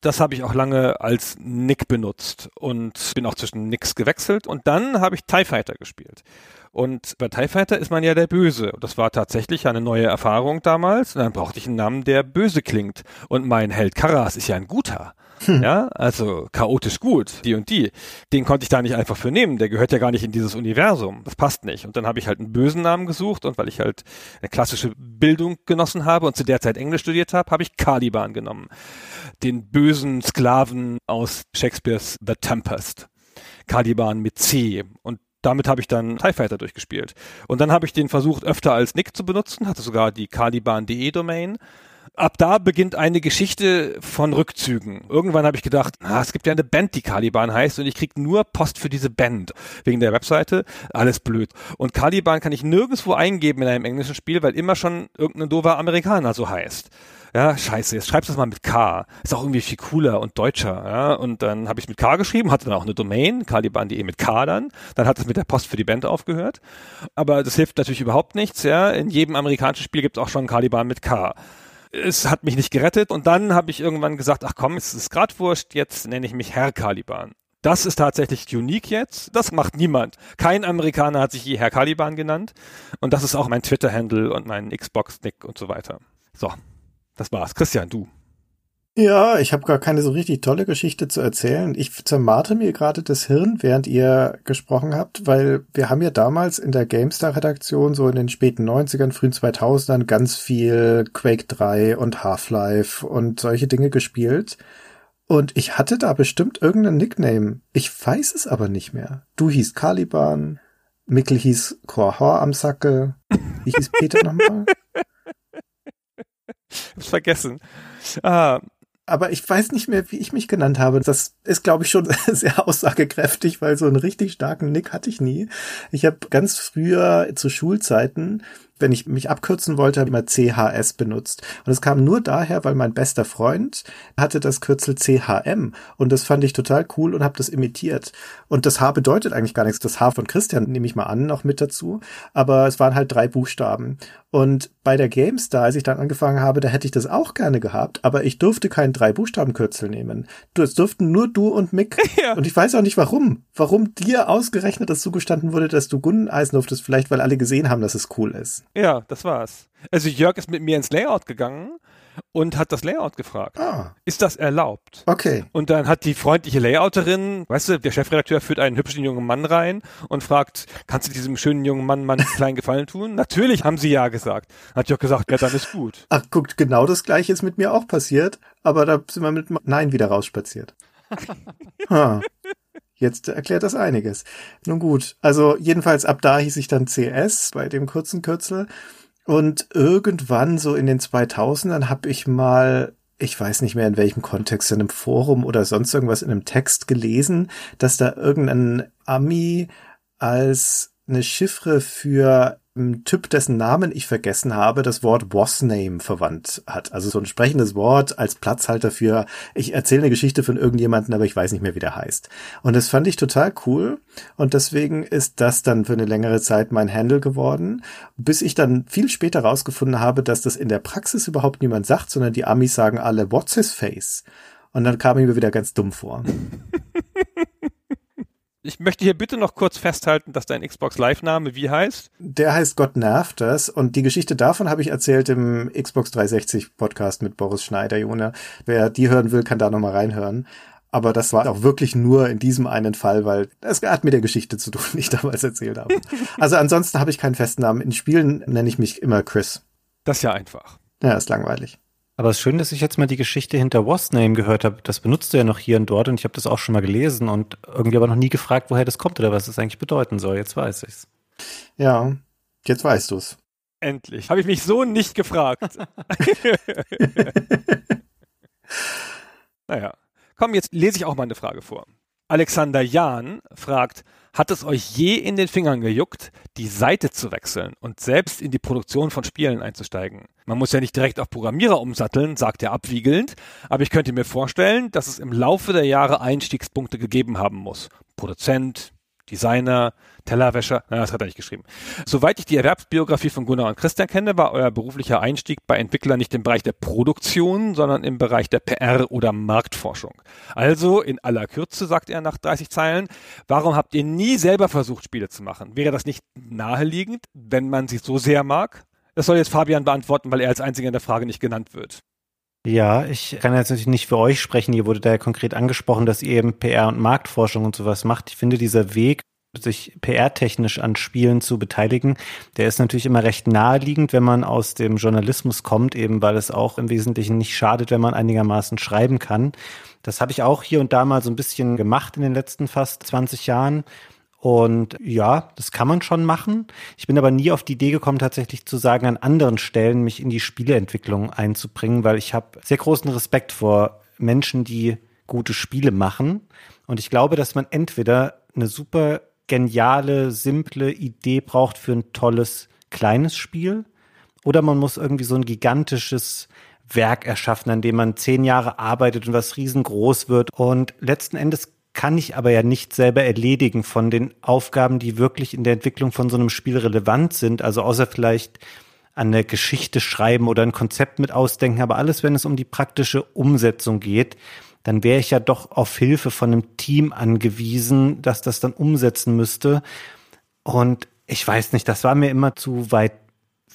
Das habe ich auch lange als Nick benutzt und bin auch zwischen Nicks gewechselt. Und dann habe ich TIE Fighter gespielt. Und bei TIE Fighter ist man ja der Böse. Und das war tatsächlich eine neue Erfahrung damals. Und dann brauchte ich einen Namen, der böse klingt. Und mein Held Karas ist ja ein guter. Hm. Ja, also chaotisch gut, die und die. Den konnte ich da nicht einfach für nehmen. Der gehört ja gar nicht in dieses Universum. Das passt nicht. Und dann habe ich halt einen bösen Namen gesucht und weil ich halt eine klassische Bildung genossen habe und zu der Zeit Englisch studiert habe, habe ich Caliban genommen. Den bösen Sklaven aus Shakespeares The Tempest. Caliban mit C. Und damit habe ich dann TIE Fighter durchgespielt. Und dann habe ich den versucht, öfter als Nick zu benutzen, hatte sogar die Caliban.de Domain ab da beginnt eine Geschichte von Rückzügen. Irgendwann habe ich gedacht, ah, es gibt ja eine Band, die Caliban heißt und ich krieg nur Post für diese Band wegen der Webseite. Alles blöd. Und Caliban kann ich nirgendwo eingeben in einem englischen Spiel, weil immer schon irgendein dover Amerikaner so heißt. Ja, scheiße, jetzt schreibst du das mal mit K. Ist auch irgendwie viel cooler und deutscher. Ja? Und dann habe ich mit K geschrieben, hatte dann auch eine Domain, caliban.de mit K dann. Dann hat es mit der Post für die Band aufgehört. Aber das hilft natürlich überhaupt nichts. Ja? In jedem amerikanischen Spiel gibt es auch schon Caliban mit K es hat mich nicht gerettet und dann habe ich irgendwann gesagt, ach komm, es ist grad wurscht, jetzt nenne ich mich Herr Caliban. Das ist tatsächlich unique jetzt. Das macht niemand. Kein Amerikaner hat sich je Herr Caliban genannt. Und das ist auch mein Twitter-Handle und mein Xbox-Nick und so weiter. So, das war's. Christian, du. Ja, ich habe gar keine so richtig tolle Geschichte zu erzählen. Ich zermarte mir gerade das Hirn, während ihr gesprochen habt, weil wir haben ja damals in der GameStar-Redaktion so in den späten 90ern, frühen 2000ern ganz viel Quake 3 und Half-Life und solche Dinge gespielt. Und ich hatte da bestimmt irgendeinen Nickname. Ich weiß es aber nicht mehr. Du hieß Caliban, Mikkel hieß Korhor am Sackel. Wie hieß Peter nochmal? Hab's <laughs> vergessen. Ah, aber ich weiß nicht mehr, wie ich mich genannt habe. Das ist, glaube ich, schon <laughs> sehr aussagekräftig, weil so einen richtig starken Nick hatte ich nie. Ich habe ganz früher zu Schulzeiten wenn ich mich abkürzen wollte, habe ich immer CHS benutzt. Und es kam nur daher, weil mein bester Freund hatte das Kürzel CHM und das fand ich total cool und habe das imitiert. Und das H bedeutet eigentlich gar nichts. Das H von Christian nehme ich mal an, noch mit dazu. Aber es waren halt drei Buchstaben. Und bei der GameStar, als ich dann angefangen habe, da hätte ich das auch gerne gehabt, aber ich durfte keinen drei Buchstabenkürzel nehmen. Du, es durften nur du und Mick. <laughs> Ja. Und ich weiß auch nicht warum. Warum dir ausgerechnet das zugestanden wurde, dass du Gunneneisen durftest, vielleicht weil alle gesehen haben, dass es cool ist. Ja, das war's. Also Jörg ist mit mir ins Layout gegangen und hat das Layout gefragt. Ah. Ist das erlaubt? Okay. Und dann hat die freundliche Layouterin, weißt du, der Chefredakteur führt einen hübschen jungen Mann rein und fragt, kannst du diesem schönen jungen Mann mal einen <laughs> kleinen Gefallen tun? Natürlich haben sie ja gesagt. Hat Jörg gesagt, ja, dann ist gut. Ach, guckt, genau das gleiche ist mit mir auch passiert, aber da sind wir mit Nein wieder rausspaziert. <laughs> ha. Jetzt erklärt das einiges. Nun gut, also jedenfalls ab da hieß ich dann CS bei dem kurzen Kürzel. Und irgendwann so in den 2000ern habe ich mal, ich weiß nicht mehr in welchem Kontext, in einem Forum oder sonst irgendwas in einem Text gelesen, dass da irgendein Ami als eine Chiffre für Typ, dessen Namen ich vergessen habe, das Wort Boss Name verwandt hat. Also so ein sprechendes Wort als Platzhalter für, ich erzähle eine Geschichte von irgendjemanden, aber ich weiß nicht mehr, wie der heißt. Und das fand ich total cool. Und deswegen ist das dann für eine längere Zeit mein Handle geworden, bis ich dann viel später rausgefunden habe, dass das in der Praxis überhaupt niemand sagt, sondern die Amis sagen alle, what's his face? Und dann kam ich mir wieder ganz dumm vor. <laughs> Ich möchte hier bitte noch kurz festhalten, dass dein Xbox Live-Name wie heißt? Der heißt Gott nervt das. Und die Geschichte davon habe ich erzählt im Xbox 360 Podcast mit Boris Schneider, Jone. Wer die hören will, kann da nochmal reinhören. Aber das war auch wirklich nur in diesem einen Fall, weil es hat mit der Geschichte zu tun, die ich damals erzählt habe. <laughs> Also ansonsten habe ich keinen festen Namen. In Spielen nenne ich mich immer Chris. Das ist ja einfach. Ja, ist langweilig. Aber es ist schön, dass ich jetzt mal die Geschichte hinter Was Name gehört habe. Das benutzt du ja noch hier und dort und ich habe das auch schon mal gelesen und irgendwie aber noch nie gefragt, woher das kommt oder was es eigentlich bedeuten soll. Jetzt weiß ich's. Ja, jetzt weißt du's. Endlich. Habe ich mich so nicht gefragt. <laughs> naja. Komm, jetzt lese ich auch mal eine Frage vor. Alexander Jahn fragt, hat es euch je in den Fingern gejuckt, die Seite zu wechseln und selbst in die Produktion von Spielen einzusteigen? Man muss ja nicht direkt auf Programmierer umsatteln, sagt er abwiegelnd, aber ich könnte mir vorstellen, dass es im Laufe der Jahre Einstiegspunkte gegeben haben muss. Produzent, Designer, Tellerwäscher, na, das hat er nicht geschrieben. Soweit ich die Erwerbsbiografie von Gunnar und Christian kenne, war euer beruflicher Einstieg bei Entwicklern nicht im Bereich der Produktion, sondern im Bereich der PR oder Marktforschung. Also, in aller Kürze, sagt er nach 30 Zeilen, warum habt ihr nie selber versucht, Spiele zu machen? Wäre das nicht naheliegend, wenn man sie so sehr mag? Das soll jetzt Fabian beantworten, weil er als einziger in der Frage nicht genannt wird. Ja, ich kann jetzt natürlich nicht für euch sprechen. Hier wurde da ja konkret angesprochen, dass ihr eben PR und Marktforschung und sowas macht. Ich finde, dieser Weg, sich PR-technisch an Spielen zu beteiligen, der ist natürlich immer recht naheliegend, wenn man aus dem Journalismus kommt, eben weil es auch im Wesentlichen nicht schadet, wenn man einigermaßen schreiben kann. Das habe ich auch hier und da mal so ein bisschen gemacht in den letzten fast 20 Jahren. Und ja, das kann man schon machen. Ich bin aber nie auf die Idee gekommen, tatsächlich zu sagen, an anderen Stellen mich in die Spieleentwicklung einzubringen, weil ich habe sehr großen Respekt vor Menschen, die gute Spiele machen. Und ich glaube, dass man entweder eine super geniale, simple Idee braucht für ein tolles, kleines Spiel, oder man muss irgendwie so ein gigantisches Werk erschaffen, an dem man zehn Jahre arbeitet und was riesengroß wird. Und letzten Endes kann ich aber ja nicht selber erledigen von den Aufgaben, die wirklich in der Entwicklung von so einem Spiel relevant sind. Also außer vielleicht an der Geschichte schreiben oder ein Konzept mit ausdenken, aber alles, wenn es um die praktische Umsetzung geht, dann wäre ich ja doch auf Hilfe von einem Team angewiesen, das das dann umsetzen müsste. Und ich weiß nicht, das war mir immer zu weit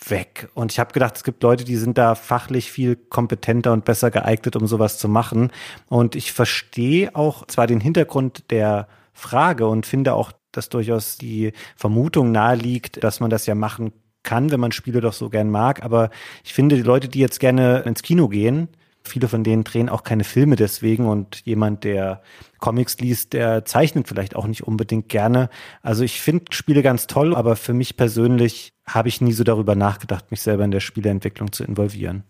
weg. Und ich habe gedacht, es gibt Leute, die sind da fachlich viel kompetenter und besser geeignet, um sowas zu machen. Und ich verstehe auch zwar den Hintergrund der Frage und finde auch, dass durchaus die Vermutung naheliegt, dass man das ja machen kann, wenn man Spiele doch so gern mag. Aber ich finde, die Leute, die jetzt gerne ins Kino gehen, Viele von denen drehen auch keine Filme deswegen und jemand, der Comics liest, der zeichnet vielleicht auch nicht unbedingt gerne. Also ich finde Spiele ganz toll, aber für mich persönlich habe ich nie so darüber nachgedacht, mich selber in der Spieleentwicklung zu involvieren.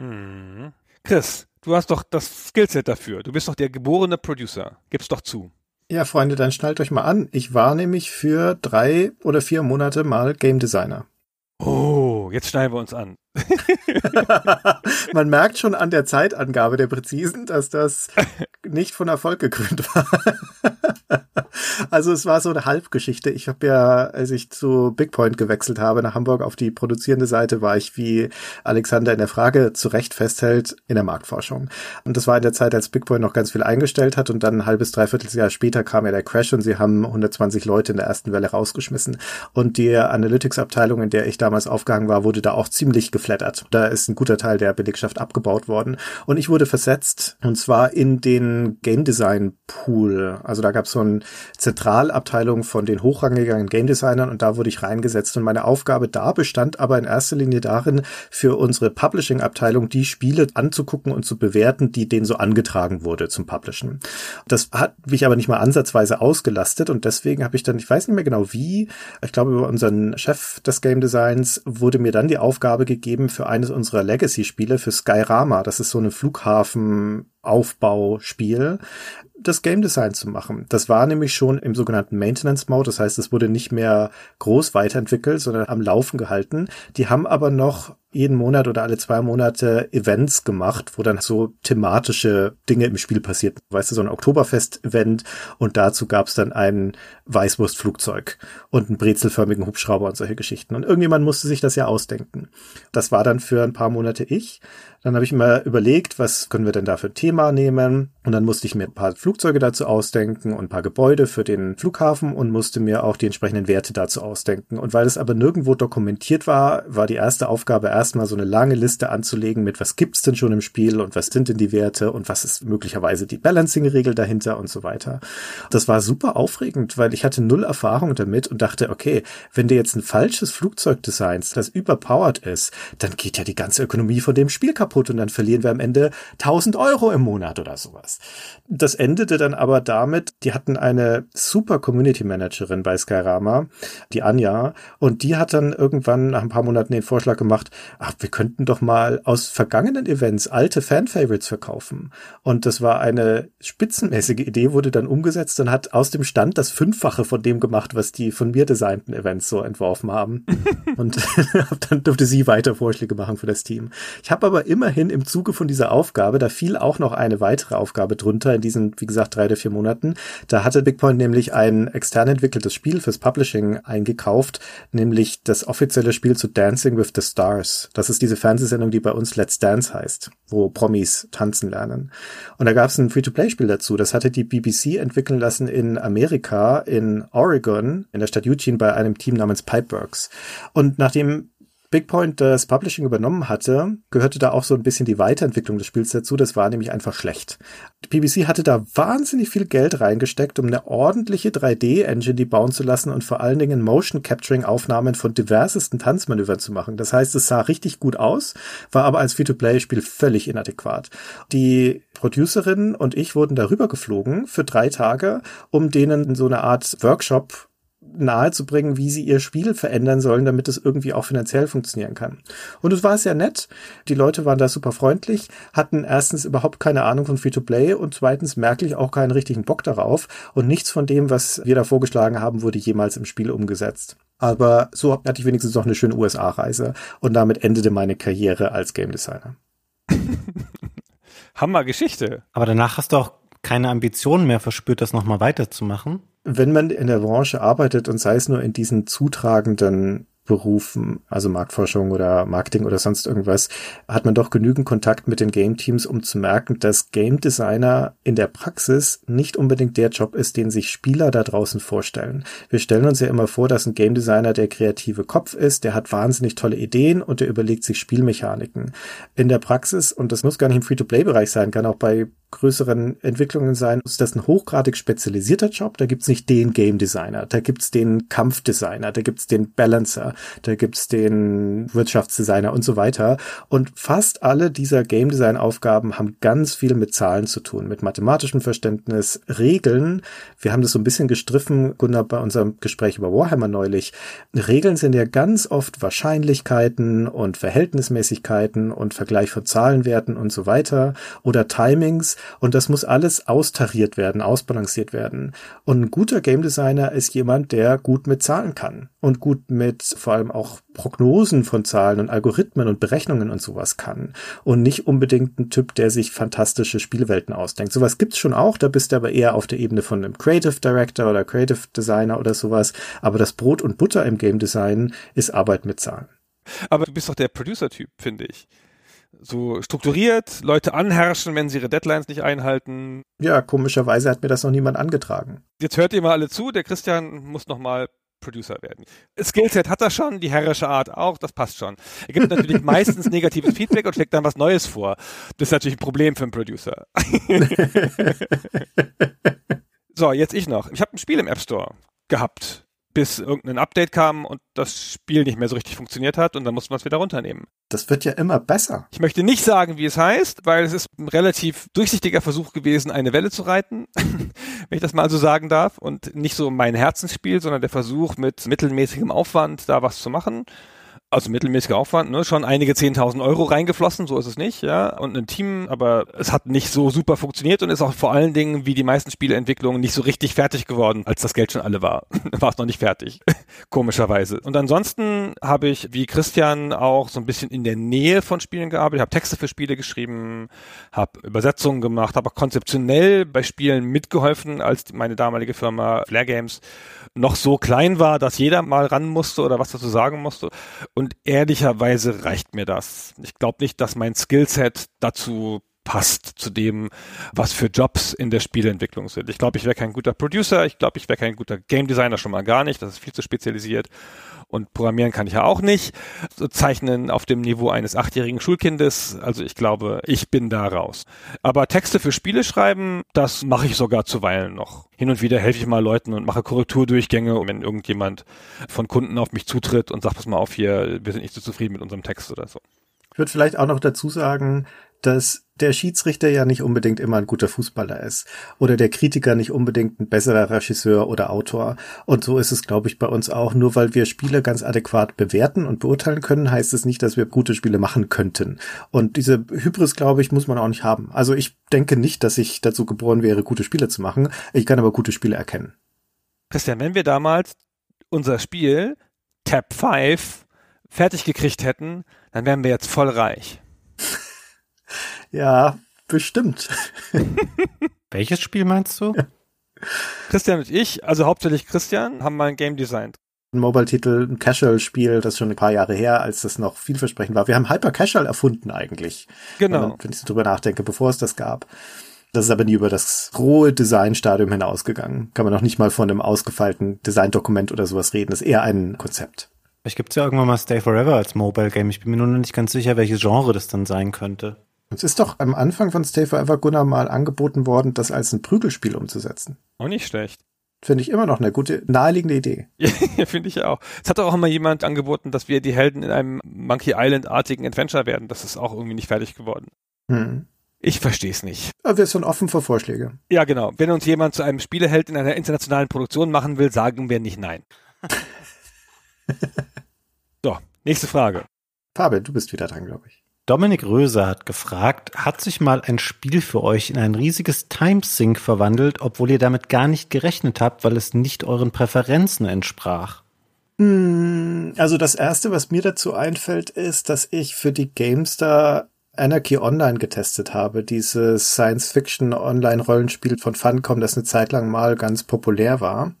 Hm. Chris, du hast doch das Skillset dafür. Du bist doch der geborene Producer. Gib's doch zu. Ja, Freunde, dann schnallt euch mal an. Ich war nämlich für drei oder vier Monate mal Game Designer. Oh, jetzt schneiden wir uns an. <laughs> Man merkt schon an der Zeitangabe der Präzisen, dass das nicht von Erfolg gekrönt war. <laughs> also es war so eine Halbgeschichte. Ich habe ja, als ich zu Bigpoint gewechselt habe nach Hamburg auf die produzierende Seite, war ich, wie Alexander in der Frage zu Recht festhält, in der Marktforschung. Und das war in der Zeit, als Bigpoint noch ganz viel eingestellt hat und dann ein halbes, dreiviertel Jahr später kam ja der Crash und sie haben 120 Leute in der ersten Welle rausgeschmissen. Und die Analytics-Abteilung, in der ich damals aufgegangen war, wurde da auch ziemlich geflasht geflattert. Da ist ein guter Teil der Belegschaft abgebaut worden. Und ich wurde versetzt, und zwar in den Game Design Pool. Also da gab es so eine Zentralabteilung von den hochrangigen Game Designern und da wurde ich reingesetzt. Und meine Aufgabe da bestand aber in erster Linie darin, für unsere Publishing-Abteilung die Spiele anzugucken und zu bewerten, die denen so angetragen wurde zum Publishen. Das hat mich aber nicht mal ansatzweise ausgelastet und deswegen habe ich dann, ich weiß nicht mehr genau wie, ich glaube über unseren Chef des Game Designs wurde mir dann die Aufgabe gegeben, gegeben für eines unserer Legacy-Spiele, für Skyrama. Das ist so eine Flughafen-Aufbauspiel das Game Design zu machen. Das war nämlich schon im sogenannten Maintenance Mode, das heißt, es wurde nicht mehr groß weiterentwickelt, sondern am Laufen gehalten. Die haben aber noch jeden Monat oder alle zwei Monate Events gemacht, wo dann so thematische Dinge im Spiel passierten. Weißt du, so ein Oktoberfest-Event und dazu gab es dann ein Weißwurstflugzeug und einen brezelförmigen Hubschrauber und solche Geschichten. Und irgendjemand musste sich das ja ausdenken. Das war dann für ein paar Monate ich. Dann habe ich mir überlegt, was können wir denn da für ein Thema nehmen? Und dann musste ich mir ein paar Flugzeuge dazu ausdenken und ein paar Gebäude für den Flughafen und musste mir auch die entsprechenden Werte dazu ausdenken. Und weil es aber nirgendwo dokumentiert war, war die erste Aufgabe erstmal so eine lange Liste anzulegen mit, was gibt's denn schon im Spiel und was sind denn die Werte und was ist möglicherweise die Balancing-Regel dahinter und so weiter. Das war super aufregend, weil ich hatte null Erfahrung damit und dachte, okay, wenn du jetzt ein falsches Flugzeug designst, das überpowered ist, dann geht ja die ganze Ökonomie von dem Spiel kaputt und dann verlieren wir am Ende 1000 Euro im Monat oder sowas. Das endete dann aber damit, die hatten eine super Community Managerin bei Skyrama, die Anja, und die hat dann irgendwann nach ein paar Monaten den Vorschlag gemacht, ach, wir könnten doch mal aus vergangenen Events alte Fan-Favorites verkaufen. Und das war eine spitzenmäßige Idee, wurde dann umgesetzt und hat aus dem Stand das Fünffache von dem gemacht, was die von mir designten Events so entworfen haben. <laughs> und <laughs> dann durfte sie weiter Vorschläge machen für das Team. Ich habe aber immer immerhin im Zuge von dieser Aufgabe, da fiel auch noch eine weitere Aufgabe drunter in diesen, wie gesagt, drei oder vier Monaten. Da hatte Bigpoint nämlich ein extern entwickeltes Spiel fürs Publishing eingekauft, nämlich das offizielle Spiel zu Dancing with the Stars. Das ist diese Fernsehsendung, die bei uns Let's Dance heißt, wo Promis tanzen lernen. Und da gab es ein Free-to-Play-Spiel dazu. Das hatte die BBC entwickeln lassen in Amerika, in Oregon, in der Stadt Eugene bei einem Team namens Pipeworks. Und nachdem Bigpoint das Publishing übernommen hatte, gehörte da auch so ein bisschen die Weiterentwicklung des Spiels dazu. Das war nämlich einfach schlecht. Die BBC hatte da wahnsinnig viel Geld reingesteckt, um eine ordentliche 3D-Engine die bauen zu lassen und vor allen Dingen Motion Capturing Aufnahmen von diversesten Tanzmanövern zu machen. Das heißt, es sah richtig gut aus, war aber als Free-to-Play-Spiel völlig inadäquat. Die Producerin und ich wurden darüber geflogen für drei Tage, um denen so eine Art Workshop nahezubringen, wie sie ihr Spiel verändern sollen, damit es irgendwie auch finanziell funktionieren kann. Und es war sehr nett. Die Leute waren da super freundlich, hatten erstens überhaupt keine Ahnung von Free-to-Play und zweitens merklich auch keinen richtigen Bock darauf. Und nichts von dem, was wir da vorgeschlagen haben, wurde jemals im Spiel umgesetzt. Aber so hatte ich wenigstens noch eine schöne USA-Reise und damit endete meine Karriere als Game Designer. <laughs> Hammer Geschichte. Aber danach hast du auch keine Ambitionen mehr verspürt, das nochmal weiterzumachen? Wenn man in der Branche arbeitet und sei es nur in diesen zutragenden Berufen, also Marktforschung oder Marketing oder sonst irgendwas, hat man doch genügend Kontakt mit den Game Teams, um zu merken, dass Game Designer in der Praxis nicht unbedingt der Job ist, den sich Spieler da draußen vorstellen. Wir stellen uns ja immer vor, dass ein Game Designer der kreative Kopf ist, der hat wahnsinnig tolle Ideen und der überlegt sich Spielmechaniken. In der Praxis, und das muss gar nicht im Free-to-Play-Bereich sein, kann auch bei größeren Entwicklungen sein, ist das ein hochgradig spezialisierter Job. Da gibt's nicht den Game Designer, da gibt's den Kampfdesigner, da gibt's den Balancer, da gibt's den Wirtschaftsdesigner und so weiter. Und fast alle dieser Game Design Aufgaben haben ganz viel mit Zahlen zu tun, mit mathematischem Verständnis, Regeln. Wir haben das so ein bisschen gestriffen, Gunnar, bei unserem Gespräch über Warhammer neulich. Regeln sind ja ganz oft Wahrscheinlichkeiten und Verhältnismäßigkeiten und Vergleich von Zahlenwerten und so weiter oder Timings. Und das muss alles austariert werden, ausbalanciert werden. Und ein guter Game Designer ist jemand, der gut mit Zahlen kann und gut mit vor allem auch Prognosen von Zahlen und Algorithmen und Berechnungen und sowas kann. Und nicht unbedingt ein Typ, der sich fantastische Spielwelten ausdenkt. Sowas gibt's schon auch, da bist du aber eher auf der Ebene von einem Creative Director oder Creative Designer oder sowas. Aber das Brot und Butter im Game Design ist Arbeit mit Zahlen. Aber du bist doch der Producer-Typ, finde ich so strukturiert, Leute anherrschen, wenn sie ihre Deadlines nicht einhalten. Ja, komischerweise hat mir das noch niemand angetragen. Jetzt hört ihr mal alle zu, der Christian muss noch mal Producer werden. Skillset hat er schon, die herrische Art auch, das passt schon. Er gibt natürlich <laughs> meistens negatives Feedback und schlägt dann was Neues vor. Das ist natürlich ein Problem für einen Producer. <laughs> so, jetzt ich noch. Ich habe ein Spiel im App Store gehabt bis irgendein Update kam und das Spiel nicht mehr so richtig funktioniert hat und dann musste man es wieder runternehmen. Das wird ja immer besser. Ich möchte nicht sagen, wie es heißt, weil es ist ein relativ durchsichtiger Versuch gewesen, eine Welle zu reiten, <laughs> wenn ich das mal so sagen darf und nicht so mein Herzensspiel, sondern der Versuch mit mittelmäßigem Aufwand da was zu machen. Also mittelmäßiger Aufwand, ne, schon einige 10.000 Euro reingeflossen, so ist es nicht, ja, und ein Team, aber es hat nicht so super funktioniert und ist auch vor allen Dingen, wie die meisten Spieleentwicklungen, nicht so richtig fertig geworden, als das Geld schon alle war. <laughs> war es noch nicht fertig, <laughs> komischerweise. Und ansonsten habe ich, wie Christian, auch so ein bisschen in der Nähe von Spielen gearbeitet, habe Texte für Spiele geschrieben, habe Übersetzungen gemacht, habe auch konzeptionell bei Spielen mitgeholfen, als meine damalige Firma Flair Games noch so klein war, dass jeder mal ran musste oder was dazu sagen musste. Und ehrlicherweise reicht mir das. Ich glaube nicht, dass mein Skillset dazu passt zu dem, was für Jobs in der Spieleentwicklung sind. Ich glaube, ich wäre kein guter Producer, ich glaube, ich wäre kein guter Game Designer schon mal gar nicht, das ist viel zu spezialisiert. Und programmieren kann ich ja auch nicht. So zeichnen auf dem Niveau eines achtjährigen Schulkindes. Also ich glaube, ich bin da raus. Aber Texte für Spiele schreiben, das mache ich sogar zuweilen noch. Hin und wieder helfe ich mal Leuten und mache Korrekturdurchgänge, wenn irgendjemand von Kunden auf mich zutritt und sagt, pass mal auf hier, wir sind nicht so zufrieden mit unserem Text oder so. Ich würde vielleicht auch noch dazu sagen, dass der Schiedsrichter ja nicht unbedingt immer ein guter Fußballer ist oder der Kritiker nicht unbedingt ein besserer Regisseur oder Autor. Und so ist es, glaube ich, bei uns auch. Nur weil wir Spiele ganz adäquat bewerten und beurteilen können, heißt es nicht, dass wir gute Spiele machen könnten. Und diese Hybris, glaube ich, muss man auch nicht haben. Also ich denke nicht, dass ich dazu geboren wäre, gute Spiele zu machen. Ich kann aber gute Spiele erkennen. Christian, wenn wir damals unser Spiel Tab 5 fertig gekriegt hätten, dann wären wir jetzt voll reich. Ja, bestimmt. <laughs> Welches Spiel meinst du? Ja. Christian und ich, also hauptsächlich Christian, haben mal ein Game designt. Ein Mobile-Titel, ein Casual-Spiel, das ist schon ein paar Jahre her, als das noch vielversprechend war. Wir haben Hyper Casual erfunden eigentlich. Genau. Wenn, wenn ich so drüber nachdenke, bevor es das gab. Das ist aber nie über das rohe Designstadium hinausgegangen. Kann man noch nicht mal von einem ausgefeilten Designdokument oder sowas reden. Das ist eher ein Konzept. Vielleicht gibt es ja irgendwann mal Stay Forever als Mobile Game. Ich bin mir nur noch nicht ganz sicher, welches Genre das dann sein könnte. Es ist doch am Anfang von Stay Forever Gunnar mal angeboten worden, das als ein Prügelspiel umzusetzen. Auch nicht schlecht. Finde ich immer noch eine gute, naheliegende Idee. <laughs> Ja, finde ich auch. Es hat auch mal jemand angeboten, dass wir die Helden in einem Monkey Island-artigen Adventure werden. Das ist auch irgendwie nicht fertig geworden. Hm. Ich verstehe es nicht. Aber wir sind offen für Vorschläge. Ja, genau. Wenn uns jemand zu einem Spieleheld in einer internationalen Produktion machen will, sagen wir nicht nein. <laughs> so, nächste Frage. Fabian, du bist wieder dran, glaube ich. Dominik Röser hat gefragt, hat sich mal ein Spiel für euch in ein riesiges Timesync verwandelt, obwohl ihr damit gar nicht gerechnet habt, weil es nicht euren Präferenzen entsprach? Hm, also das erste, was mir dazu einfällt, ist, dass ich für die GameStar Anarchy Online getestet habe, dieses Science-Fiction-Online-Rollenspiel von Funcom, das eine Zeit lang mal ganz populär war.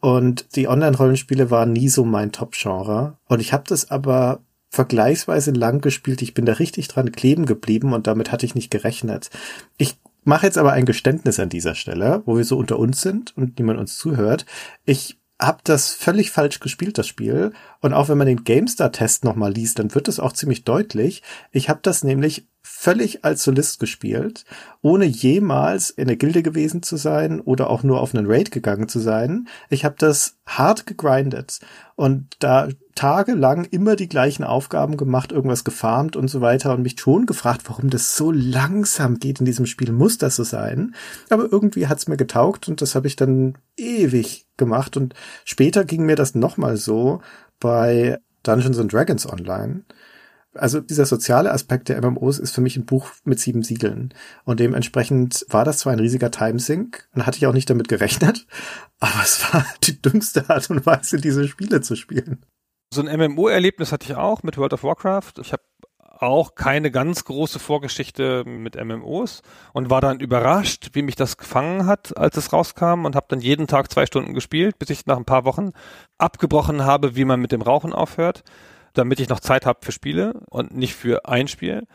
Und die Online-Rollenspiele waren nie so mein Top-Genre. Und ich habe das aber vergleichsweise lang gespielt. Ich bin da richtig dran kleben geblieben und damit hatte ich nicht gerechnet. Ich mache jetzt aber ein Geständnis an dieser Stelle, wo wir so unter uns sind und niemand uns zuhört. Ich habe das völlig falsch gespielt, das Spiel. Und auch wenn man den GameStar-Test nochmal liest, dann wird es auch ziemlich deutlich. Ich habe das nämlich völlig als Solist gespielt, ohne jemals in der Gilde gewesen zu sein oder auch nur auf einen Raid gegangen zu sein. Ich habe das hart gegrindet und da tagelang immer die gleichen Aufgaben gemacht, irgendwas gefarmt und so weiter und mich schon gefragt, warum das so langsam geht in diesem Spiel. Muss das so sein? Aber irgendwie hat's mir getaugt und das habe ich dann ewig gemacht und später ging mir das nochmal so bei Dungeons and Dragons Online also dieser soziale Aspekt der MMOs ist für mich ein Buch mit sieben Siegeln. Und dementsprechend war das zwar ein riesiger Timesync und hatte ich auch nicht damit gerechnet, <laughs> aber es war die dümmste Art und Weise, diese Spiele zu spielen. So ein MMO-Erlebnis hatte ich auch mit World of Warcraft. Ich habe auch keine ganz große Vorgeschichte mit MMOs und war dann überrascht, wie mich das gefangen hat, als es rauskam und habe dann jeden Tag zwei Stunden gespielt, bis ich nach ein paar Wochen abgebrochen habe, wie man mit dem Rauchen aufhört damit ich noch Zeit habe für Spiele und nicht für ein Spiel.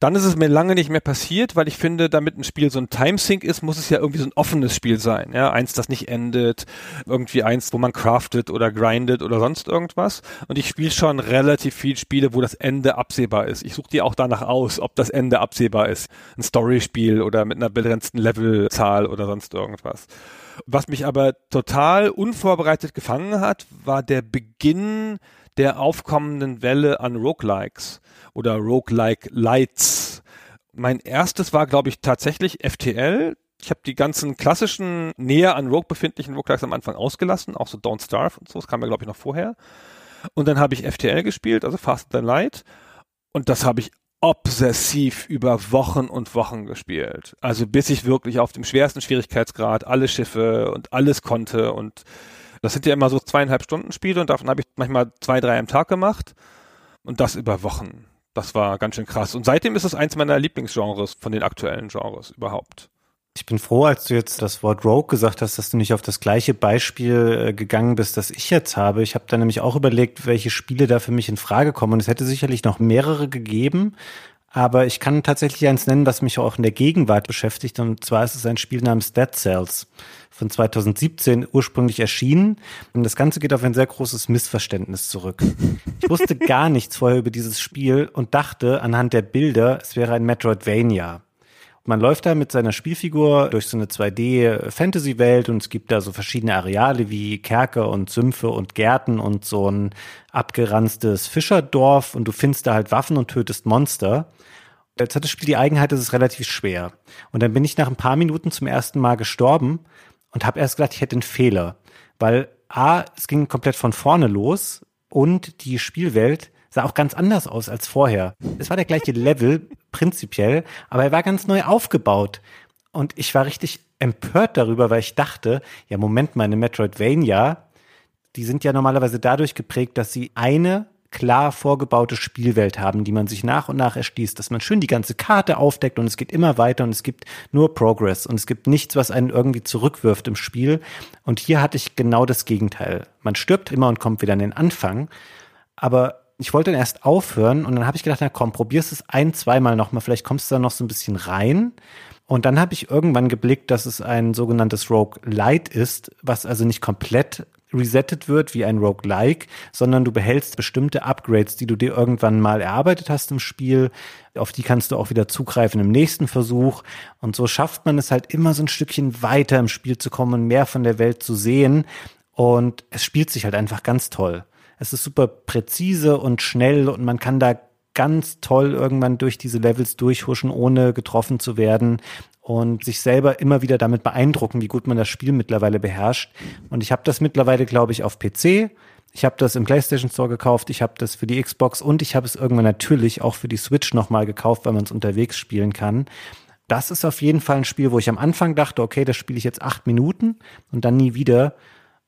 Dann ist es mir lange nicht mehr passiert, weil ich finde, damit ein Spiel so ein Timesync ist, muss es ja irgendwie so ein offenes Spiel sein. Ja, eins, das nicht endet, irgendwie eins, wo man craftet oder grindet oder sonst irgendwas. Und ich spiele schon relativ viel Spiele, wo das Ende absehbar ist. Ich suche die auch danach aus, ob das Ende absehbar ist. Ein Storyspiel oder mit einer begrenzten Levelzahl oder sonst irgendwas. Was mich aber total unvorbereitet gefangen hat, war der Beginn der aufkommenden Welle an Roguelikes oder Roguelike Lights. Mein erstes war, glaube ich, tatsächlich FTL. Ich habe die ganzen klassischen, näher an Rogue befindlichen Roguelikes am Anfang ausgelassen, auch so Don't Starve und so, das kam ja, glaube ich, noch vorher. Und dann habe ich FTL gespielt, also Fast Than Light. Und das habe ich obsessiv über Wochen und Wochen gespielt. Also bis ich wirklich auf dem schwersten Schwierigkeitsgrad alle Schiffe und alles konnte. Und das sind ja immer so zweieinhalb Stunden Spiele und davon habe ich manchmal zwei, drei am Tag gemacht. Und das über Wochen. Das war ganz schön krass. Und seitdem ist es eins meiner Lieblingsgenres von den aktuellen Genres überhaupt. Ich bin froh, als du jetzt das Wort Rogue gesagt hast, dass du nicht auf das gleiche Beispiel äh, gegangen bist, das ich jetzt habe. Ich habe da nämlich auch überlegt, welche Spiele da für mich in Frage kommen. Und es hätte sicherlich noch mehrere gegeben. Aber ich kann tatsächlich eins nennen, was mich auch in der Gegenwart beschäftigt. Und zwar ist es ein Spiel namens Dead Cells von 2017 ursprünglich erschienen. Und das Ganze geht auf ein sehr großes Missverständnis zurück. Ich wusste <laughs> gar nichts vorher über dieses Spiel und dachte anhand der Bilder, es wäre ein Metroidvania. Man läuft da mit seiner Spielfigur durch so eine 2D-Fantasy-Welt und es gibt da so verschiedene Areale wie Kerker und Sümpfe und Gärten und so ein abgeranztes Fischerdorf und du findest da halt Waffen und tötest Monster. Jetzt hat das Spiel die Eigenheit, es ist relativ schwer. Und dann bin ich nach ein paar Minuten zum ersten Mal gestorben und habe erst gedacht, ich hätte einen Fehler. Weil A, es ging komplett von vorne los und die Spielwelt sah auch ganz anders aus als vorher. Es war der gleiche Level, <laughs> prinzipiell, aber er war ganz neu aufgebaut. Und ich war richtig empört darüber, weil ich dachte, ja, Moment, meine Metroidvania, die sind ja normalerweise dadurch geprägt, dass sie eine klar vorgebaute Spielwelt haben, die man sich nach und nach erschließt, dass man schön die ganze Karte aufdeckt und es geht immer weiter und es gibt nur Progress und es gibt nichts, was einen irgendwie zurückwirft im Spiel. Und hier hatte ich genau das Gegenteil. Man stirbt immer und kommt wieder an den Anfang, aber ich wollte dann erst aufhören und dann habe ich gedacht, na komm, probierst es ein, zweimal nochmal, vielleicht kommst du da noch so ein bisschen rein. Und dann habe ich irgendwann geblickt, dass es ein sogenanntes Rogue Light ist, was also nicht komplett resettet wird wie ein Roguelike, sondern du behältst bestimmte Upgrades, die du dir irgendwann mal erarbeitet hast im Spiel. Auf die kannst du auch wieder zugreifen im nächsten Versuch. Und so schafft man es halt immer so ein Stückchen weiter im Spiel zu kommen und mehr von der Welt zu sehen. Und es spielt sich halt einfach ganz toll. Es ist super präzise und schnell und man kann da ganz toll irgendwann durch diese Levels durchhuschen, ohne getroffen zu werden und sich selber immer wieder damit beeindrucken, wie gut man das Spiel mittlerweile beherrscht. Und ich habe das mittlerweile, glaube ich, auf PC. Ich habe das im PlayStation Store gekauft, ich habe das für die Xbox und ich habe es irgendwann natürlich auch für die Switch nochmal gekauft, weil man es unterwegs spielen kann. Das ist auf jeden Fall ein Spiel, wo ich am Anfang dachte, okay, das spiele ich jetzt acht Minuten und dann nie wieder.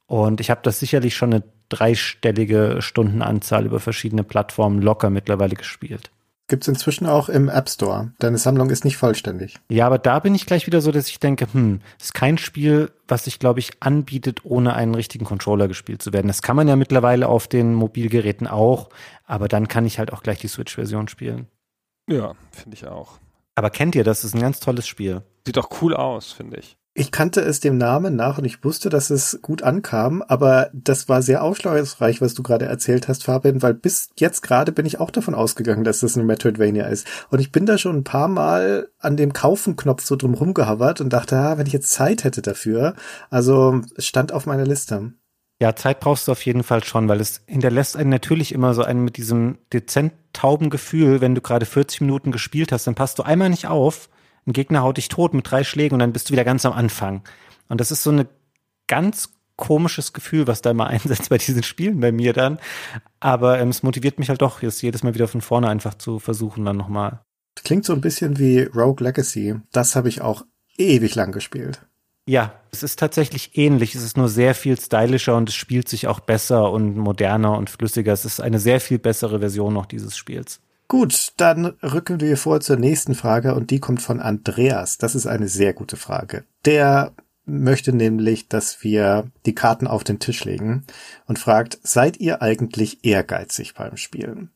Und ich habe das sicherlich schon eine dreistellige Stundenanzahl über verschiedene Plattformen locker mittlerweile gespielt. Gibt's inzwischen auch im App Store. Deine Sammlung ist nicht vollständig. Ja, aber da bin ich gleich wieder so, dass ich denke, hm, ist kein Spiel, was sich, glaube ich, anbietet, ohne einen richtigen Controller gespielt zu werden. Das kann man ja mittlerweile auf den Mobilgeräten auch, aber dann kann ich halt auch gleich die Switch-Version spielen. Ja, finde ich auch. Aber kennt ihr das? Das ist ein ganz tolles Spiel. Sieht doch cool aus, finde ich. Ich kannte es dem Namen nach und ich wusste, dass es gut ankam, aber das war sehr aufschlussreich, was du gerade erzählt hast, Fabian, weil bis jetzt gerade bin ich auch davon ausgegangen, dass das ein Metroidvania ist. Und ich bin da schon ein paar Mal an dem Kaufen-Knopf so drum rumgehavert und dachte, ah, wenn ich jetzt Zeit hätte dafür. Also es stand auf meiner Liste. Ja, Zeit brauchst du auf jeden Fall schon, weil es hinterlässt einen natürlich immer so einen mit diesem dezent tauben Gefühl, wenn du gerade 40 Minuten gespielt hast, dann passt du einmal nicht auf ein Gegner haut dich tot mit drei Schlägen und dann bist du wieder ganz am Anfang. Und das ist so ein ganz komisches Gefühl, was da immer <laughs> einsetzt bei diesen Spielen bei mir dann. Aber ähm, es motiviert mich halt doch, jetzt jedes Mal wieder von vorne einfach zu versuchen, dann nochmal. Klingt so ein bisschen wie Rogue Legacy. Das habe ich auch ewig lang gespielt. Ja, es ist tatsächlich ähnlich. Es ist nur sehr viel stylischer und es spielt sich auch besser und moderner und flüssiger. Es ist eine sehr viel bessere Version noch dieses Spiels. Gut, dann rücken wir vor zur nächsten Frage und die kommt von Andreas. Das ist eine sehr gute Frage. Der möchte nämlich, dass wir die Karten auf den Tisch legen und fragt, seid ihr eigentlich ehrgeizig beim Spielen?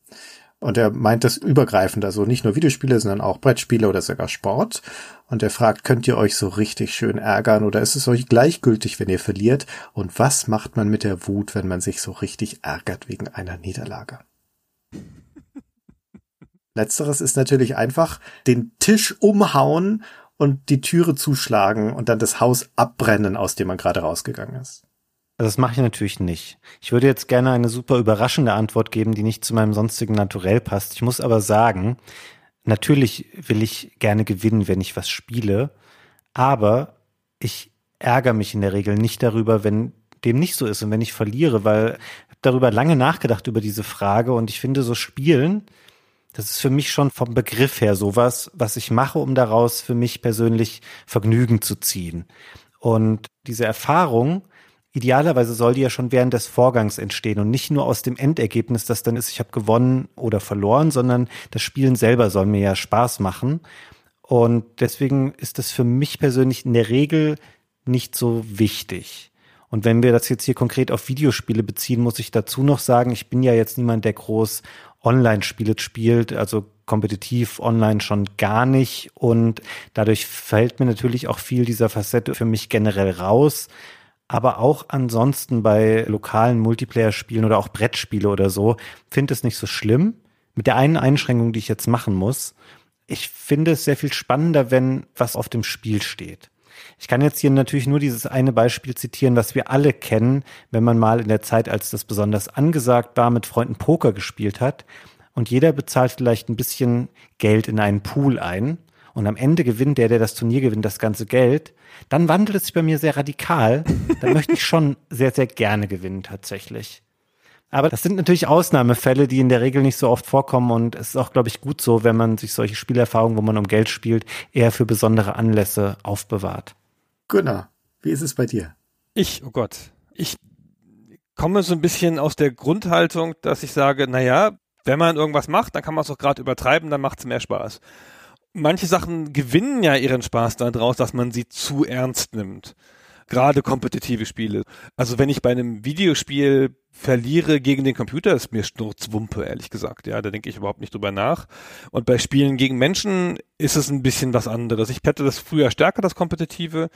Und er meint das übergreifend, also nicht nur Videospiele, sondern auch Brettspiele oder sogar Sport. Und er fragt, könnt ihr euch so richtig schön ärgern oder ist es euch gleichgültig, wenn ihr verliert? Und was macht man mit der Wut, wenn man sich so richtig ärgert wegen einer Niederlage? Letzteres ist natürlich einfach den Tisch umhauen und die Türe zuschlagen und dann das Haus abbrennen, aus dem man gerade rausgegangen ist. Das mache ich natürlich nicht. Ich würde jetzt gerne eine super überraschende Antwort geben, die nicht zu meinem sonstigen Naturell passt. Ich muss aber sagen, natürlich will ich gerne gewinnen, wenn ich was spiele, aber ich ärgere mich in der Regel nicht darüber, wenn dem nicht so ist und wenn ich verliere, weil darüber lange nachgedacht über diese Frage und ich finde so Spielen, das ist für mich schon vom Begriff her sowas, was ich mache, um daraus für mich persönlich Vergnügen zu ziehen. Und diese Erfahrung, idealerweise soll die ja schon während des Vorgangs entstehen und nicht nur aus dem Endergebnis, das dann ist, ich habe gewonnen oder verloren, sondern das Spielen selber soll mir ja Spaß machen. Und deswegen ist das für mich persönlich in der Regel nicht so wichtig. Und wenn wir das jetzt hier konkret auf Videospiele beziehen, muss ich dazu noch sagen, ich bin ja jetzt niemand, der groß Online-Spiele spielt, also kompetitiv online schon gar nicht. Und dadurch fällt mir natürlich auch viel dieser Facette für mich generell raus. Aber auch ansonsten bei lokalen Multiplayer-Spielen oder auch Brettspiele oder so, finde es nicht so schlimm. Mit der einen Einschränkung, die ich jetzt machen muss. Ich finde es sehr viel spannender, wenn was auf dem Spiel steht. Ich kann jetzt hier natürlich nur dieses eine Beispiel zitieren, was wir alle kennen, wenn man mal in der Zeit, als das besonders angesagt war, mit Freunden Poker gespielt hat. Und jeder bezahlt vielleicht ein bisschen Geld in einen Pool ein. Und am Ende gewinnt der, der das Turnier gewinnt, das ganze Geld. Dann wandelt es sich bei mir sehr radikal. Dann möchte ich schon sehr, sehr gerne gewinnen, tatsächlich. Aber das sind natürlich Ausnahmefälle, die in der Regel nicht so oft vorkommen und es ist auch, glaube ich, gut so, wenn man sich solche Spielerfahrungen, wo man um Geld spielt, eher für besondere Anlässe aufbewahrt. Gunnar, wie ist es bei dir? Ich, oh Gott, ich komme so ein bisschen aus der Grundhaltung, dass ich sage, naja, wenn man irgendwas macht, dann kann man es auch gerade übertreiben, dann macht es mehr Spaß. Manche Sachen gewinnen ja ihren Spaß daraus, dass man sie zu ernst nimmt. Gerade kompetitive Spiele. Also wenn ich bei einem Videospiel verliere gegen den Computer, ist mir Sturzwumpe, ehrlich gesagt. Ja, da denke ich überhaupt nicht drüber nach. Und bei Spielen gegen Menschen ist es ein bisschen was anderes. Ich hätte das früher stärker, das Kompetitive.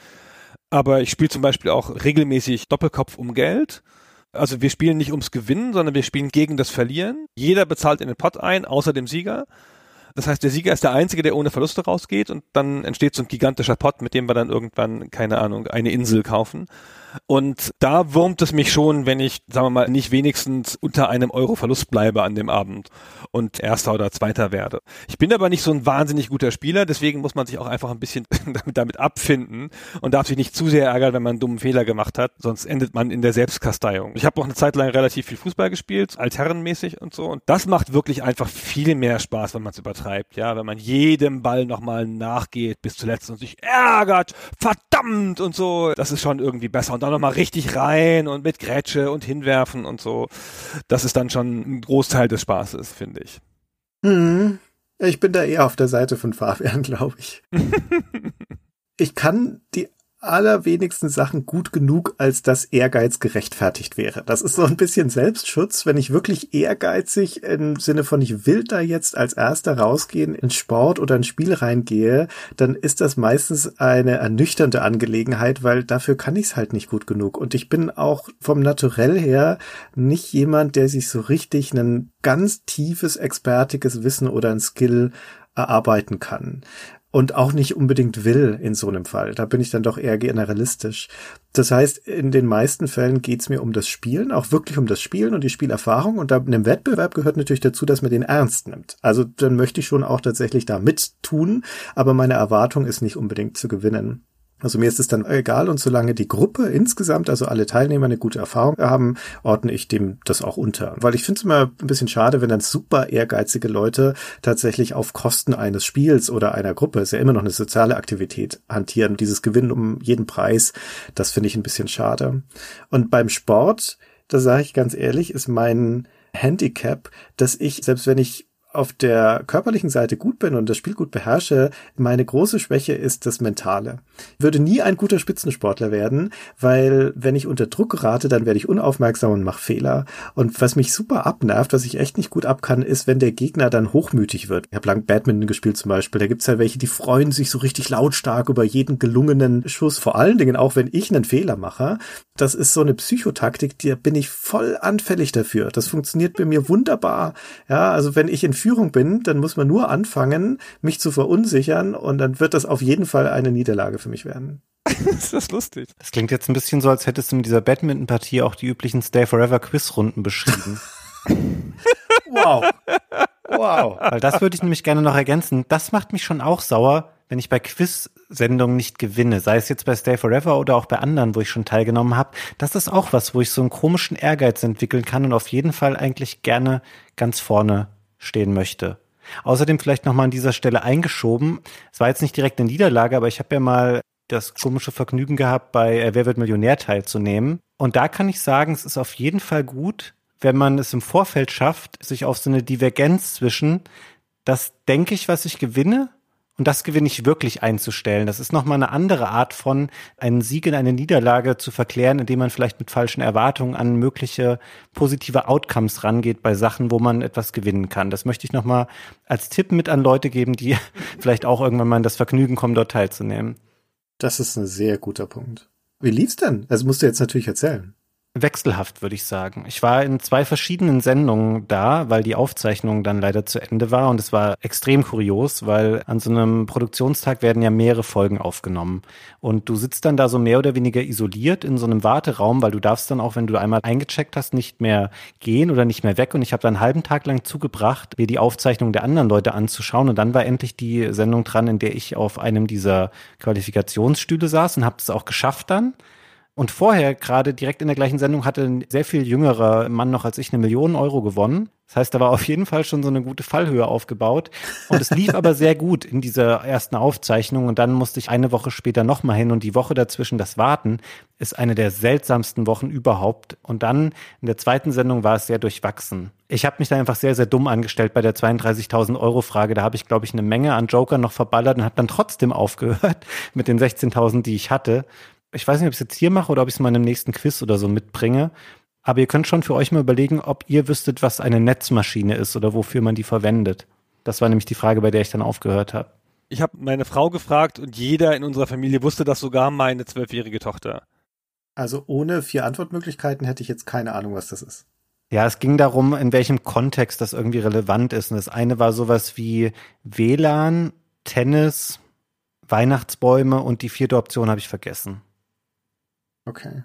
Aber ich spiele zum Beispiel auch regelmäßig Doppelkopf um Geld. Also wir spielen nicht ums Gewinnen, sondern wir spielen gegen das Verlieren. Jeder bezahlt in den Pot ein, außer dem Sieger. Das heißt, der Sieger ist der Einzige, der ohne Verluste rausgeht und dann entsteht so ein gigantischer Pot, mit dem wir dann irgendwann, keine Ahnung, eine Insel kaufen. Und da wurmt es mich schon, wenn ich, sagen wir mal, nicht wenigstens unter einem Euro Verlust bleibe an dem Abend und Erster oder Zweiter werde. Ich bin aber nicht so ein wahnsinnig guter Spieler, deswegen muss man sich auch einfach ein bisschen <laughs> damit, damit abfinden und darf sich nicht zu sehr ärgern, wenn man einen dummen Fehler gemacht hat, sonst endet man in der Selbstkasteiung. Ich habe auch eine Zeit lang relativ viel Fußball gespielt, altherrenmäßig und so und das macht wirklich einfach viel mehr Spaß, wenn man es übertreibt, ja, wenn man jedem Ball nochmal nachgeht bis zuletzt und sich ärgert, verdammt und so, das ist schon irgendwie besser und dann nochmal richtig rein und mit Grätsche und hinwerfen und so. Das ist dann schon ein Großteil des Spaßes, finde ich. Hm. Ich bin da eher auf der Seite von Fabian, <laughs> glaube ich. <laughs> ich kann die allerwenigsten Sachen gut genug, als dass Ehrgeiz gerechtfertigt wäre. Das ist so ein bisschen Selbstschutz. Wenn ich wirklich ehrgeizig im Sinne von ich will da jetzt als erster rausgehen ins Sport oder ein Spiel reingehe, dann ist das meistens eine ernüchternde Angelegenheit, weil dafür kann ich es halt nicht gut genug. Und ich bin auch vom Naturell her nicht jemand, der sich so richtig ein ganz tiefes, expertiges Wissen oder ein Skill erarbeiten kann und auch nicht unbedingt will in so einem Fall. Da bin ich dann doch eher generalistisch. Das heißt, in den meisten Fällen geht's mir um das Spielen, auch wirklich um das Spielen und die Spielerfahrung. Und da in einem Wettbewerb gehört natürlich dazu, dass man den ernst nimmt. Also dann möchte ich schon auch tatsächlich da mittun, aber meine Erwartung ist nicht unbedingt zu gewinnen. Also mir ist es dann egal und solange die Gruppe insgesamt, also alle Teilnehmer eine gute Erfahrung haben, ordne ich dem das auch unter. Weil ich finde es immer ein bisschen schade, wenn dann super ehrgeizige Leute tatsächlich auf Kosten eines Spiels oder einer Gruppe, ist ja immer noch eine soziale Aktivität, hantieren. Dieses Gewinnen um jeden Preis, das finde ich ein bisschen schade. Und beim Sport, da sage ich ganz ehrlich, ist mein Handicap, dass ich, selbst wenn ich auf der körperlichen Seite gut bin und das Spiel gut beherrsche, meine große Schwäche ist das Mentale. Würde nie ein guter Spitzensportler werden, weil wenn ich unter Druck gerate, dann werde ich unaufmerksam und mache Fehler. Und was mich super abnervt, was ich echt nicht gut ab kann, ist, wenn der Gegner dann hochmütig wird. Ich habe lang Badminton gespielt zum Beispiel. Da gibt's ja welche, die freuen sich so richtig lautstark über jeden gelungenen Schuss. Vor allen Dingen auch, wenn ich einen Fehler mache. Das ist so eine Psychotaktik, da bin ich voll anfällig dafür. Das funktioniert bei mir wunderbar. Ja, also wenn ich in Führung bin, dann muss man nur anfangen, mich zu verunsichern und dann wird das auf jeden Fall eine Niederlage für mich werden. <laughs> ist das lustig. Das klingt jetzt ein bisschen so, als hättest du mit dieser Badminton-Partie auch die üblichen Stay Forever Quiz-Runden beschrieben. <laughs> wow. Wow. Weil das würde ich nämlich gerne noch ergänzen. Das macht mich schon auch sauer, wenn ich bei Quiz-Sendungen nicht gewinne, sei es jetzt bei Stay Forever oder auch bei anderen, wo ich schon teilgenommen habe, das ist auch was, wo ich so einen komischen Ehrgeiz entwickeln kann und auf jeden Fall eigentlich gerne ganz vorne stehen möchte. Außerdem vielleicht nochmal an dieser Stelle eingeschoben. Es war jetzt nicht direkt eine Niederlage, aber ich habe ja mal das komische Vergnügen gehabt, bei äh, Wer wird Millionär teilzunehmen. Und da kann ich sagen, es ist auf jeden Fall gut, wenn man es im Vorfeld schafft, sich auf so eine Divergenz zwischen, das denke ich, was ich gewinne, und das gewinne ich wirklich einzustellen. Das ist nochmal eine andere Art von einen Sieg in eine Niederlage zu verklären, indem man vielleicht mit falschen Erwartungen an mögliche positive Outcomes rangeht bei Sachen, wo man etwas gewinnen kann. Das möchte ich nochmal als Tipp mit an Leute geben, die <laughs> vielleicht auch irgendwann mal in das Vergnügen kommen, dort teilzunehmen. Das ist ein sehr guter Punkt. Wie lief's denn? Also musst du jetzt natürlich erzählen. Wechselhaft, würde ich sagen. Ich war in zwei verschiedenen Sendungen da, weil die Aufzeichnung dann leider zu Ende war und es war extrem kurios, weil an so einem Produktionstag werden ja mehrere Folgen aufgenommen und du sitzt dann da so mehr oder weniger isoliert in so einem Warteraum, weil du darfst dann auch, wenn du einmal eingecheckt hast, nicht mehr gehen oder nicht mehr weg und ich habe dann einen halben Tag lang zugebracht, mir die Aufzeichnung der anderen Leute anzuschauen und dann war endlich die Sendung dran, in der ich auf einem dieser Qualifikationsstühle saß und habe es auch geschafft dann. Und vorher, gerade direkt in der gleichen Sendung, hatte ein sehr viel jüngerer Mann noch als ich eine Million Euro gewonnen. Das heißt, da war auf jeden Fall schon so eine gute Fallhöhe aufgebaut. Und es lief aber sehr gut in dieser ersten Aufzeichnung. Und dann musste ich eine Woche später nochmal hin. Und die Woche dazwischen, das Warten, ist eine der seltsamsten Wochen überhaupt. Und dann in der zweiten Sendung war es sehr durchwachsen. Ich habe mich da einfach sehr, sehr dumm angestellt bei der 32.000 Euro Frage. Da habe ich, glaube ich, eine Menge an Joker noch verballert und habe dann trotzdem aufgehört <laughs> mit den 16.000, die ich hatte ich weiß nicht, ob ich es jetzt hier mache oder ob ich es mal in einem nächsten Quiz oder so mitbringe. Aber ihr könnt schon für euch mal überlegen, ob ihr wüsstet, was eine Netzmaschine ist oder wofür man die verwendet. Das war nämlich die Frage, bei der ich dann aufgehört habe. Ich habe meine Frau gefragt und jeder in unserer Familie wusste das, sogar meine zwölfjährige Tochter. Also ohne vier Antwortmöglichkeiten hätte ich jetzt keine Ahnung, was das ist. Ja, es ging darum, in welchem Kontext das irgendwie relevant ist. Und das eine war sowas wie WLAN, Tennis, Weihnachtsbäume und die vierte Option habe ich vergessen. Okay.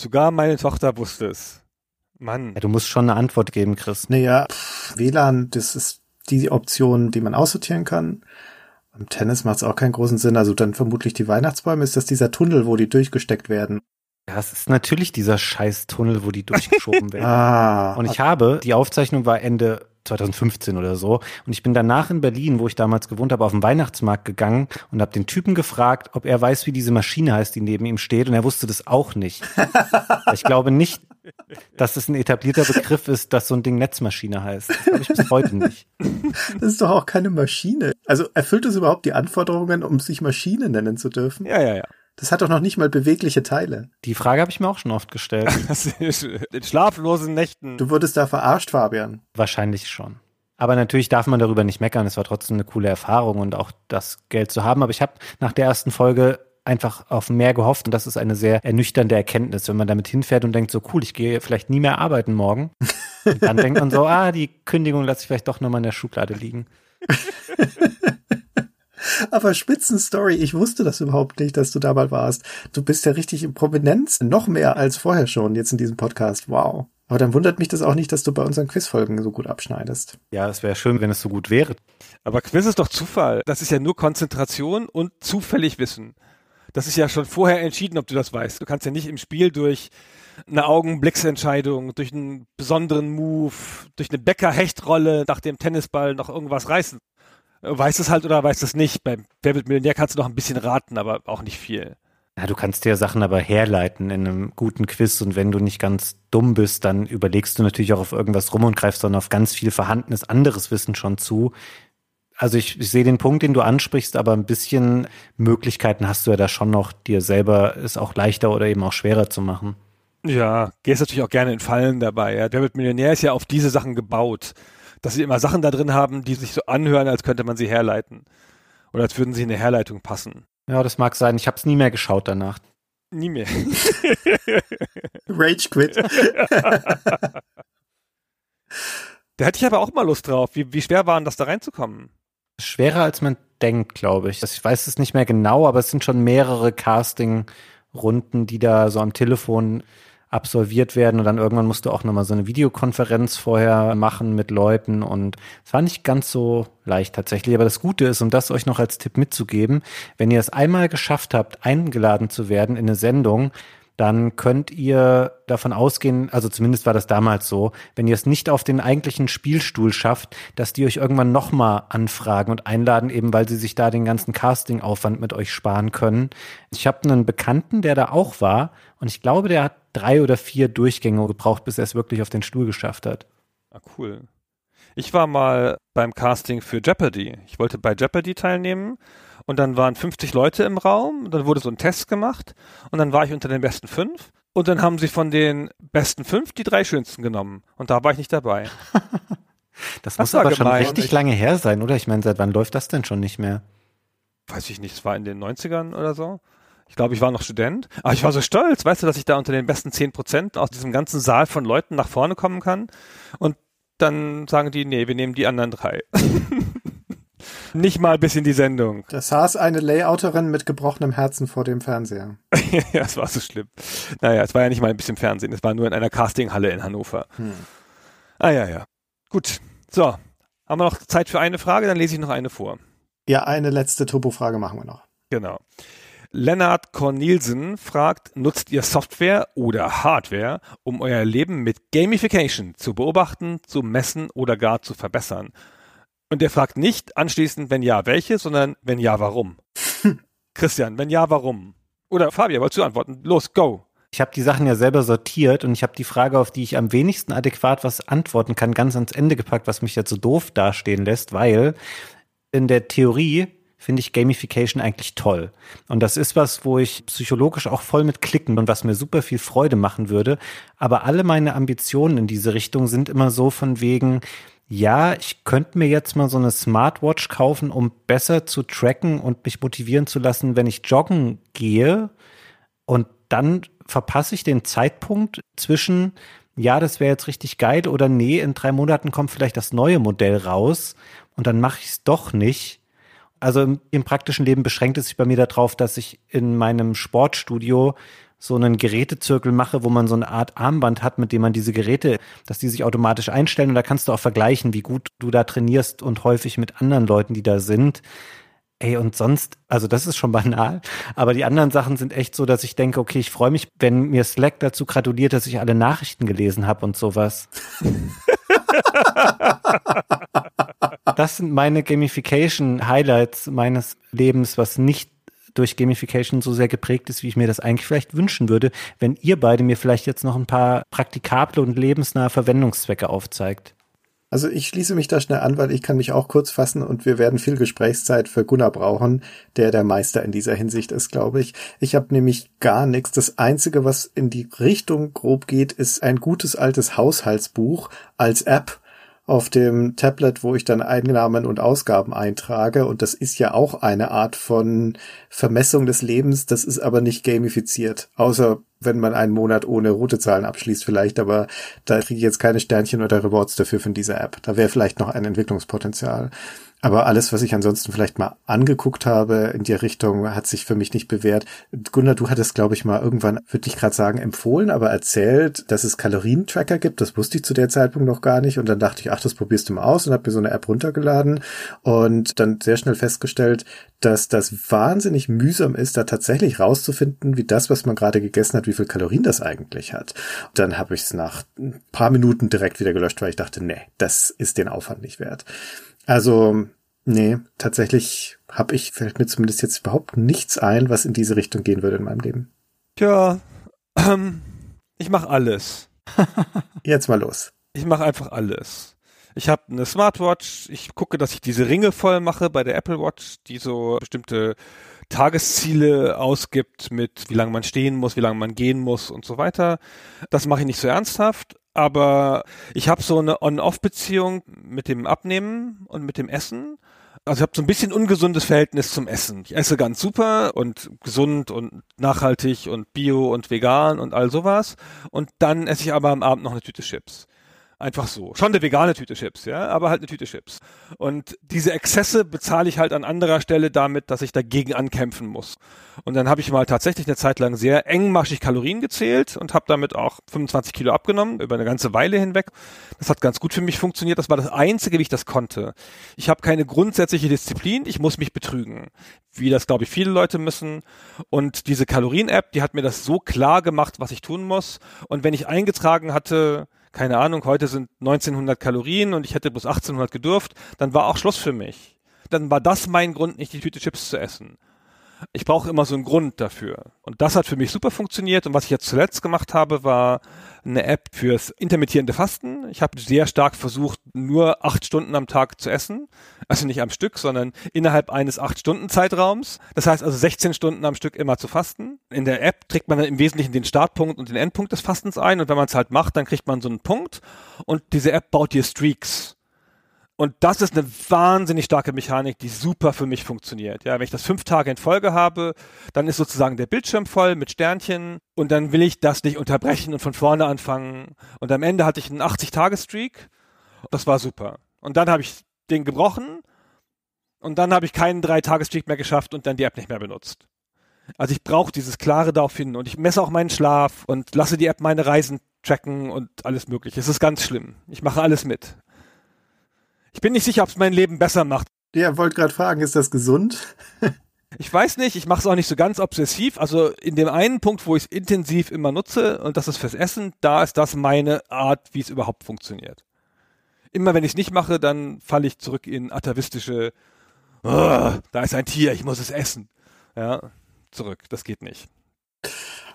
Sogar meine Tochter wusste es. Mann. Ja, du musst schon eine Antwort geben, Chris. Naja, pff, WLAN, das ist die Option, die man aussortieren kann. Im Tennis macht es auch keinen großen Sinn. Also dann vermutlich die Weihnachtsbäume. Ist das dieser Tunnel, wo die durchgesteckt werden? Ja, es ist natürlich dieser scheiß Tunnel, wo die durchgeschoben <laughs> werden. ah. Und ich habe, die Aufzeichnung war Ende 2015 oder so. Und ich bin danach in Berlin, wo ich damals gewohnt habe, auf den Weihnachtsmarkt gegangen und habe den Typen gefragt, ob er weiß, wie diese Maschine heißt, die neben ihm steht. Und er wusste das auch nicht. <laughs> ich glaube nicht, dass es ein etablierter Begriff ist, dass so ein Ding Netzmaschine heißt. Das glaube ich bis heute nicht. Das ist doch auch keine Maschine. Also erfüllt es überhaupt die Anforderungen, um sich Maschine nennen zu dürfen? Ja, ja, ja. Das hat doch noch nicht mal bewegliche Teile. Die Frage habe ich mir auch schon oft gestellt. <laughs> In schlaflosen Nächten. Du wurdest da verarscht, Fabian. Wahrscheinlich schon. Aber natürlich darf man darüber nicht meckern. Es war trotzdem eine coole Erfahrung und auch das Geld zu haben. Aber ich habe nach der ersten Folge einfach auf mehr gehofft und das ist eine sehr ernüchternde Erkenntnis, wenn man damit hinfährt und denkt, so cool, ich gehe vielleicht nie mehr arbeiten morgen. Und dann denkt man so, <laughs> ah, die Kündigung lasse ich vielleicht doch nochmal in der Schublade liegen. <laughs> Aber Spitzenstory, ich wusste das überhaupt nicht, dass du da mal warst. Du bist ja richtig in Prominenz, noch mehr als vorher schon jetzt in diesem Podcast. Wow. Aber dann wundert mich das auch nicht, dass du bei unseren Quizfolgen so gut abschneidest. Ja, es wäre schön, wenn es so gut wäre. Aber Quiz ist doch Zufall. Das ist ja nur Konzentration und zufällig Wissen. Das ist ja schon vorher entschieden, ob du das weißt. Du kannst ja nicht im Spiel durch eine Augenblicksentscheidung, durch einen besonderen Move, durch eine Bäcker-Hechtrolle nach dem Tennisball noch irgendwas reißen weiß es halt oder weiß es nicht. Beim Wer wird Millionär kannst du noch ein bisschen raten, aber auch nicht viel. Ja, du kannst dir Sachen aber herleiten in einem guten Quiz und wenn du nicht ganz dumm bist, dann überlegst du natürlich auch auf irgendwas rum und greifst dann auf ganz viel vorhandenes anderes Wissen schon zu. Also ich, ich sehe den Punkt, den du ansprichst, aber ein bisschen Möglichkeiten hast du ja da schon noch, dir selber es auch leichter oder eben auch schwerer zu machen. Ja, gehst natürlich auch gerne in Fallen dabei. Ja. Wer wird Millionär ist ja auf diese Sachen gebaut dass sie immer Sachen da drin haben, die sich so anhören, als könnte man sie herleiten. Oder als würden sie in eine Herleitung passen. Ja, das mag sein. Ich habe es nie mehr geschaut danach. Nie mehr. <laughs> Rage Quit. <laughs> da hätte ich aber auch mal Lust drauf. Wie, wie schwer war denn das da reinzukommen? Schwerer als man denkt, glaube ich. Also ich weiß es nicht mehr genau, aber es sind schon mehrere Casting-Runden, die da so am Telefon absolviert werden und dann irgendwann musst du auch nochmal so eine Videokonferenz vorher machen mit Leuten und es war nicht ganz so leicht tatsächlich. Aber das Gute ist, um das euch noch als Tipp mitzugeben, wenn ihr es einmal geschafft habt, eingeladen zu werden in eine Sendung, dann könnt ihr davon ausgehen, also zumindest war das damals so, wenn ihr es nicht auf den eigentlichen Spielstuhl schafft, dass die euch irgendwann nochmal anfragen und einladen, eben weil sie sich da den ganzen Castingaufwand mit euch sparen können. Ich habe einen Bekannten, der da auch war und ich glaube, der hat drei oder vier Durchgänge gebraucht, bis er es wirklich auf den Stuhl geschafft hat. Ah, cool. Ich war mal beim Casting für Jeopardy. Ich wollte bei Jeopardy teilnehmen und dann waren 50 Leute im Raum, dann wurde so ein Test gemacht und dann war ich unter den besten fünf und dann haben sie von den besten fünf die drei schönsten genommen und da war ich nicht dabei. <laughs> das, das muss aber schon richtig lange her sein, oder? Ich meine, seit wann läuft das denn schon nicht mehr? Weiß ich nicht, es war in den 90ern oder so. Ich glaube, ich war noch Student. Aber ich war so stolz, weißt du, dass ich da unter den besten 10 Prozent aus diesem ganzen Saal von Leuten nach vorne kommen kann. Und dann sagen die, nee, wir nehmen die anderen drei. <laughs> Nicht mal bis in die Sendung. Da saß eine Layouterin mit gebrochenem Herzen vor dem Fernseher. <laughs> ja, es war so schlimm. Naja, es war ja nicht mal ein bisschen Fernsehen, es war nur in einer Castinghalle in Hannover. Hm. Ah ja, ja. Gut. So, haben wir noch Zeit für eine Frage? Dann lese ich noch eine vor. Ja, eine letzte Turbo-Frage machen wir noch. Genau. Lennart Cornelsen fragt, nutzt ihr Software oder Hardware, um euer Leben mit Gamification zu beobachten, zu messen oder gar zu verbessern? Und er fragt nicht anschließend, wenn ja, welche, sondern wenn ja, warum? <laughs> Christian, wenn ja, warum? Oder Fabian, wolltest du antworten? Los, go. Ich habe die Sachen ja selber sortiert und ich habe die Frage, auf die ich am wenigsten adäquat was antworten kann, ganz ans Ende gepackt, was mich jetzt so doof dastehen lässt, weil in der Theorie finde ich Gamification eigentlich toll. Und das ist was, wo ich psychologisch auch voll mit klicken und was mir super viel Freude machen würde. Aber alle meine Ambitionen in diese Richtung sind immer so von wegen, ja, ich könnte mir jetzt mal so eine Smartwatch kaufen, um besser zu tracken und mich motivieren zu lassen, wenn ich joggen gehe. Und dann verpasse ich den Zeitpunkt zwischen, ja, das wäre jetzt richtig geil oder nee, in drei Monaten kommt vielleicht das neue Modell raus und dann mache ich es doch nicht also im, im, praktischen Leben beschränkt es sich bei mir darauf, dass ich in meinem Sportstudio so einen Gerätezirkel mache, wo man so eine Art Armband hat, mit dem man diese Geräte, dass die sich automatisch einstellen und da kannst du auch vergleichen, wie gut du da trainierst und häufig mit anderen Leuten, die da sind. Ey, und sonst, also das ist schon <laughs> banal, aber die anderen Sachen sind echt so, dass ich denke, okay, ich freue mich, wenn mir Slack dazu gratuliert, dass ich alle Nachrichten gelesen habe und sowas. <laughs> das sind meine Gamification-Highlights meines Lebens, was nicht durch Gamification so sehr geprägt ist, wie ich mir das eigentlich vielleicht wünschen würde, wenn ihr beide mir vielleicht jetzt noch ein paar praktikable und lebensnahe Verwendungszwecke aufzeigt. Also ich schließe mich da schnell an, weil ich kann mich auch kurz fassen und wir werden viel Gesprächszeit für Gunnar brauchen, der der Meister in dieser Hinsicht ist, glaube ich. Ich habe nämlich gar nichts. Das Einzige, was in die Richtung grob geht, ist ein gutes altes Haushaltsbuch als App auf dem Tablet, wo ich dann Einnahmen und Ausgaben eintrage. Und das ist ja auch eine Art von Vermessung des Lebens. Das ist aber nicht gamifiziert. Außer wenn man einen Monat ohne Routezahlen abschließt vielleicht. Aber da kriege ich jetzt keine Sternchen oder Rewards dafür von dieser App. Da wäre vielleicht noch ein Entwicklungspotenzial. Aber alles, was ich ansonsten vielleicht mal angeguckt habe in die Richtung, hat sich für mich nicht bewährt. Gunnar, du hattest, glaube ich, mal irgendwann, würde ich gerade sagen, empfohlen, aber erzählt, dass es Kalorientracker gibt. Das wusste ich zu der Zeitpunkt noch gar nicht. Und dann dachte ich, ach, das probierst du mal aus und habe mir so eine App runtergeladen und dann sehr schnell festgestellt, dass das wahnsinnig mühsam ist, da tatsächlich rauszufinden, wie das, was man gerade gegessen hat, wie viel Kalorien das eigentlich hat. Und dann habe ich es nach ein paar Minuten direkt wieder gelöscht, weil ich dachte, nee, das ist den Aufwand nicht wert. Also, nee, tatsächlich habe ich, fällt mir zumindest jetzt überhaupt nichts ein, was in diese Richtung gehen würde in meinem Leben. Tja, ähm, ich mache alles. <laughs> jetzt mal los. Ich mache einfach alles. Ich habe eine Smartwatch, ich gucke, dass ich diese Ringe voll mache bei der Apple Watch, die so bestimmte Tagesziele ausgibt mit wie lange man stehen muss, wie lange man gehen muss und so weiter. Das mache ich nicht so ernsthaft, aber ich habe so eine On-Off-Beziehung mit dem Abnehmen und mit dem Essen. Also ich habe so ein bisschen ungesundes Verhältnis zum Essen. Ich esse ganz super und gesund und nachhaltig und bio und vegan und all sowas. Und dann esse ich aber am Abend noch eine Tüte Chips. Einfach so. Schon eine vegane Tüte Chips, ja, aber halt eine Tüte Chips. Und diese Exzesse bezahle ich halt an anderer Stelle damit, dass ich dagegen ankämpfen muss. Und dann habe ich mal tatsächlich eine Zeit lang sehr engmaschig Kalorien gezählt und habe damit auch 25 Kilo abgenommen, über eine ganze Weile hinweg. Das hat ganz gut für mich funktioniert. Das war das Einzige, wie ich das konnte. Ich habe keine grundsätzliche Disziplin, ich muss mich betrügen. Wie das, glaube ich, viele Leute müssen. Und diese Kalorien-App, die hat mir das so klar gemacht, was ich tun muss. Und wenn ich eingetragen hatte, keine Ahnung, heute sind 1900 Kalorien und ich hätte bloß 1800 gedurft, dann war auch Schluss für mich. Dann war das mein Grund, nicht die Tüte Chips zu essen. Ich brauche immer so einen Grund dafür. Und das hat für mich super funktioniert. Und was ich jetzt zuletzt gemacht habe, war eine App fürs intermittierende Fasten. Ich habe sehr stark versucht, nur acht Stunden am Tag zu essen. Also nicht am Stück, sondern innerhalb eines acht Stunden Zeitraums. Das heißt also 16 Stunden am Stück immer zu fasten. In der App trägt man dann im Wesentlichen den Startpunkt und den Endpunkt des Fastens ein. Und wenn man es halt macht, dann kriegt man so einen Punkt. Und diese App baut dir Streaks. Und das ist eine wahnsinnig starke Mechanik, die super für mich funktioniert. Ja, wenn ich das fünf Tage in Folge habe, dann ist sozusagen der Bildschirm voll mit Sternchen und dann will ich das nicht unterbrechen und von vorne anfangen. Und am Ende hatte ich einen 80-Tage-Streak. Das war super. Und dann habe ich den gebrochen und dann habe ich keinen Drei-Tage-Streak mehr geschafft und dann die App nicht mehr benutzt. Also ich brauche dieses klare darauf hin und ich messe auch meinen Schlaf und lasse die App meine Reisen tracken und alles mögliche. Es ist ganz schlimm. Ich mache alles mit. Ich bin nicht sicher, ob es mein Leben besser macht. Ja, wollte gerade fragen, ist das gesund? ich weiß nicht, ich mache es auch nicht so ganz obsessiv. Also in dem einen Punkt, wo ich es intensiv immer nutze, und das ist fürs Essen, da ist das meine Art, wie es überhaupt funktioniert. Immer wenn ich es nicht mache, dann falle ich zurück in atavistische, oh, da ist ein Tier, ich muss es essen. Ja, zurück, das geht nicht.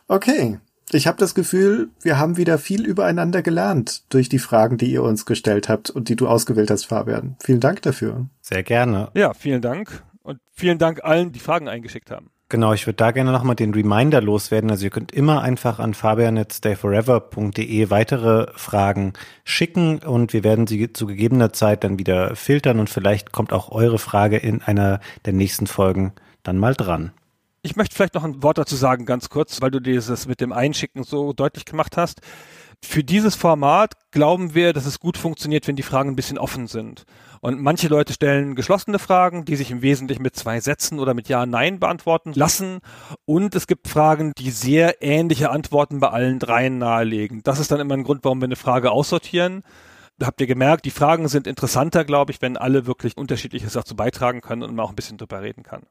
Okay, ich habe das Gefühl, wir haben wieder viel übereinander gelernt durch die Fragen, die ihr uns gestellt habt und die du ausgewählt hast, Fabian. Vielen Dank dafür. Sehr gerne. Ja, vielen Dank. Und vielen Dank allen, die Fragen eingeschickt haben. Genau, ich würde da gerne nochmal den Reminder loswerden. Also ihr könnt immer einfach an fabian.stayforever.de weitere Fragen schicken und wir werden sie zu gegebener Zeit dann wieder filtern und vielleicht kommt auch eure Frage in einer der nächsten Folgen dann mal dran. Ich möchte vielleicht noch ein Wort dazu sagen, ganz kurz, weil du dieses mit dem Einschicken so deutlich gemacht hast. Für dieses Format glauben wir, dass es gut funktioniert, wenn die Fragen ein bisschen offen sind. Und manche Leute stellen geschlossene Fragen, die sich im Wesentlichen mit zwei Sätzen oder mit Ja, Nein beantworten lassen. Und es gibt Fragen, die sehr ähnliche Antworten bei allen dreien nahelegen. Das ist dann immer ein Grund, warum wir eine Frage aussortieren. Habt ihr gemerkt, die Fragen sind interessanter, glaube ich, wenn alle wirklich unterschiedliches dazu beitragen können und man auch ein bisschen drüber reden kann.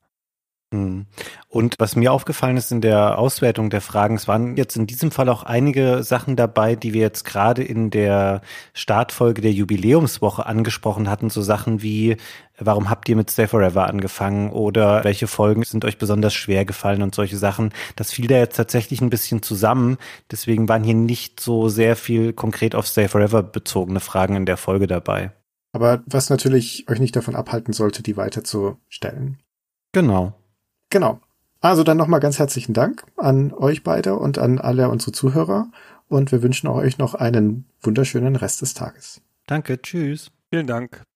Hm. Und was mir aufgefallen ist in der Auswertung der Fragen, es waren jetzt in diesem Fall auch einige Sachen dabei, die wir jetzt gerade in der Startfolge der Jubiläumswoche angesprochen hatten, so Sachen wie, warum habt ihr mit Stay Forever angefangen oder welche Folgen sind euch besonders schwer gefallen und solche Sachen. Das fiel da jetzt tatsächlich ein bisschen zusammen. Deswegen waren hier nicht so sehr viel konkret auf Stay Forever bezogene Fragen in der Folge dabei. Aber was natürlich euch nicht davon abhalten sollte, die weiter zu stellen. Genau. Genau. Also dann nochmal ganz herzlichen Dank an euch beide und an alle unsere Zuhörer und wir wünschen euch noch einen wunderschönen Rest des Tages. Danke, tschüss. Vielen Dank.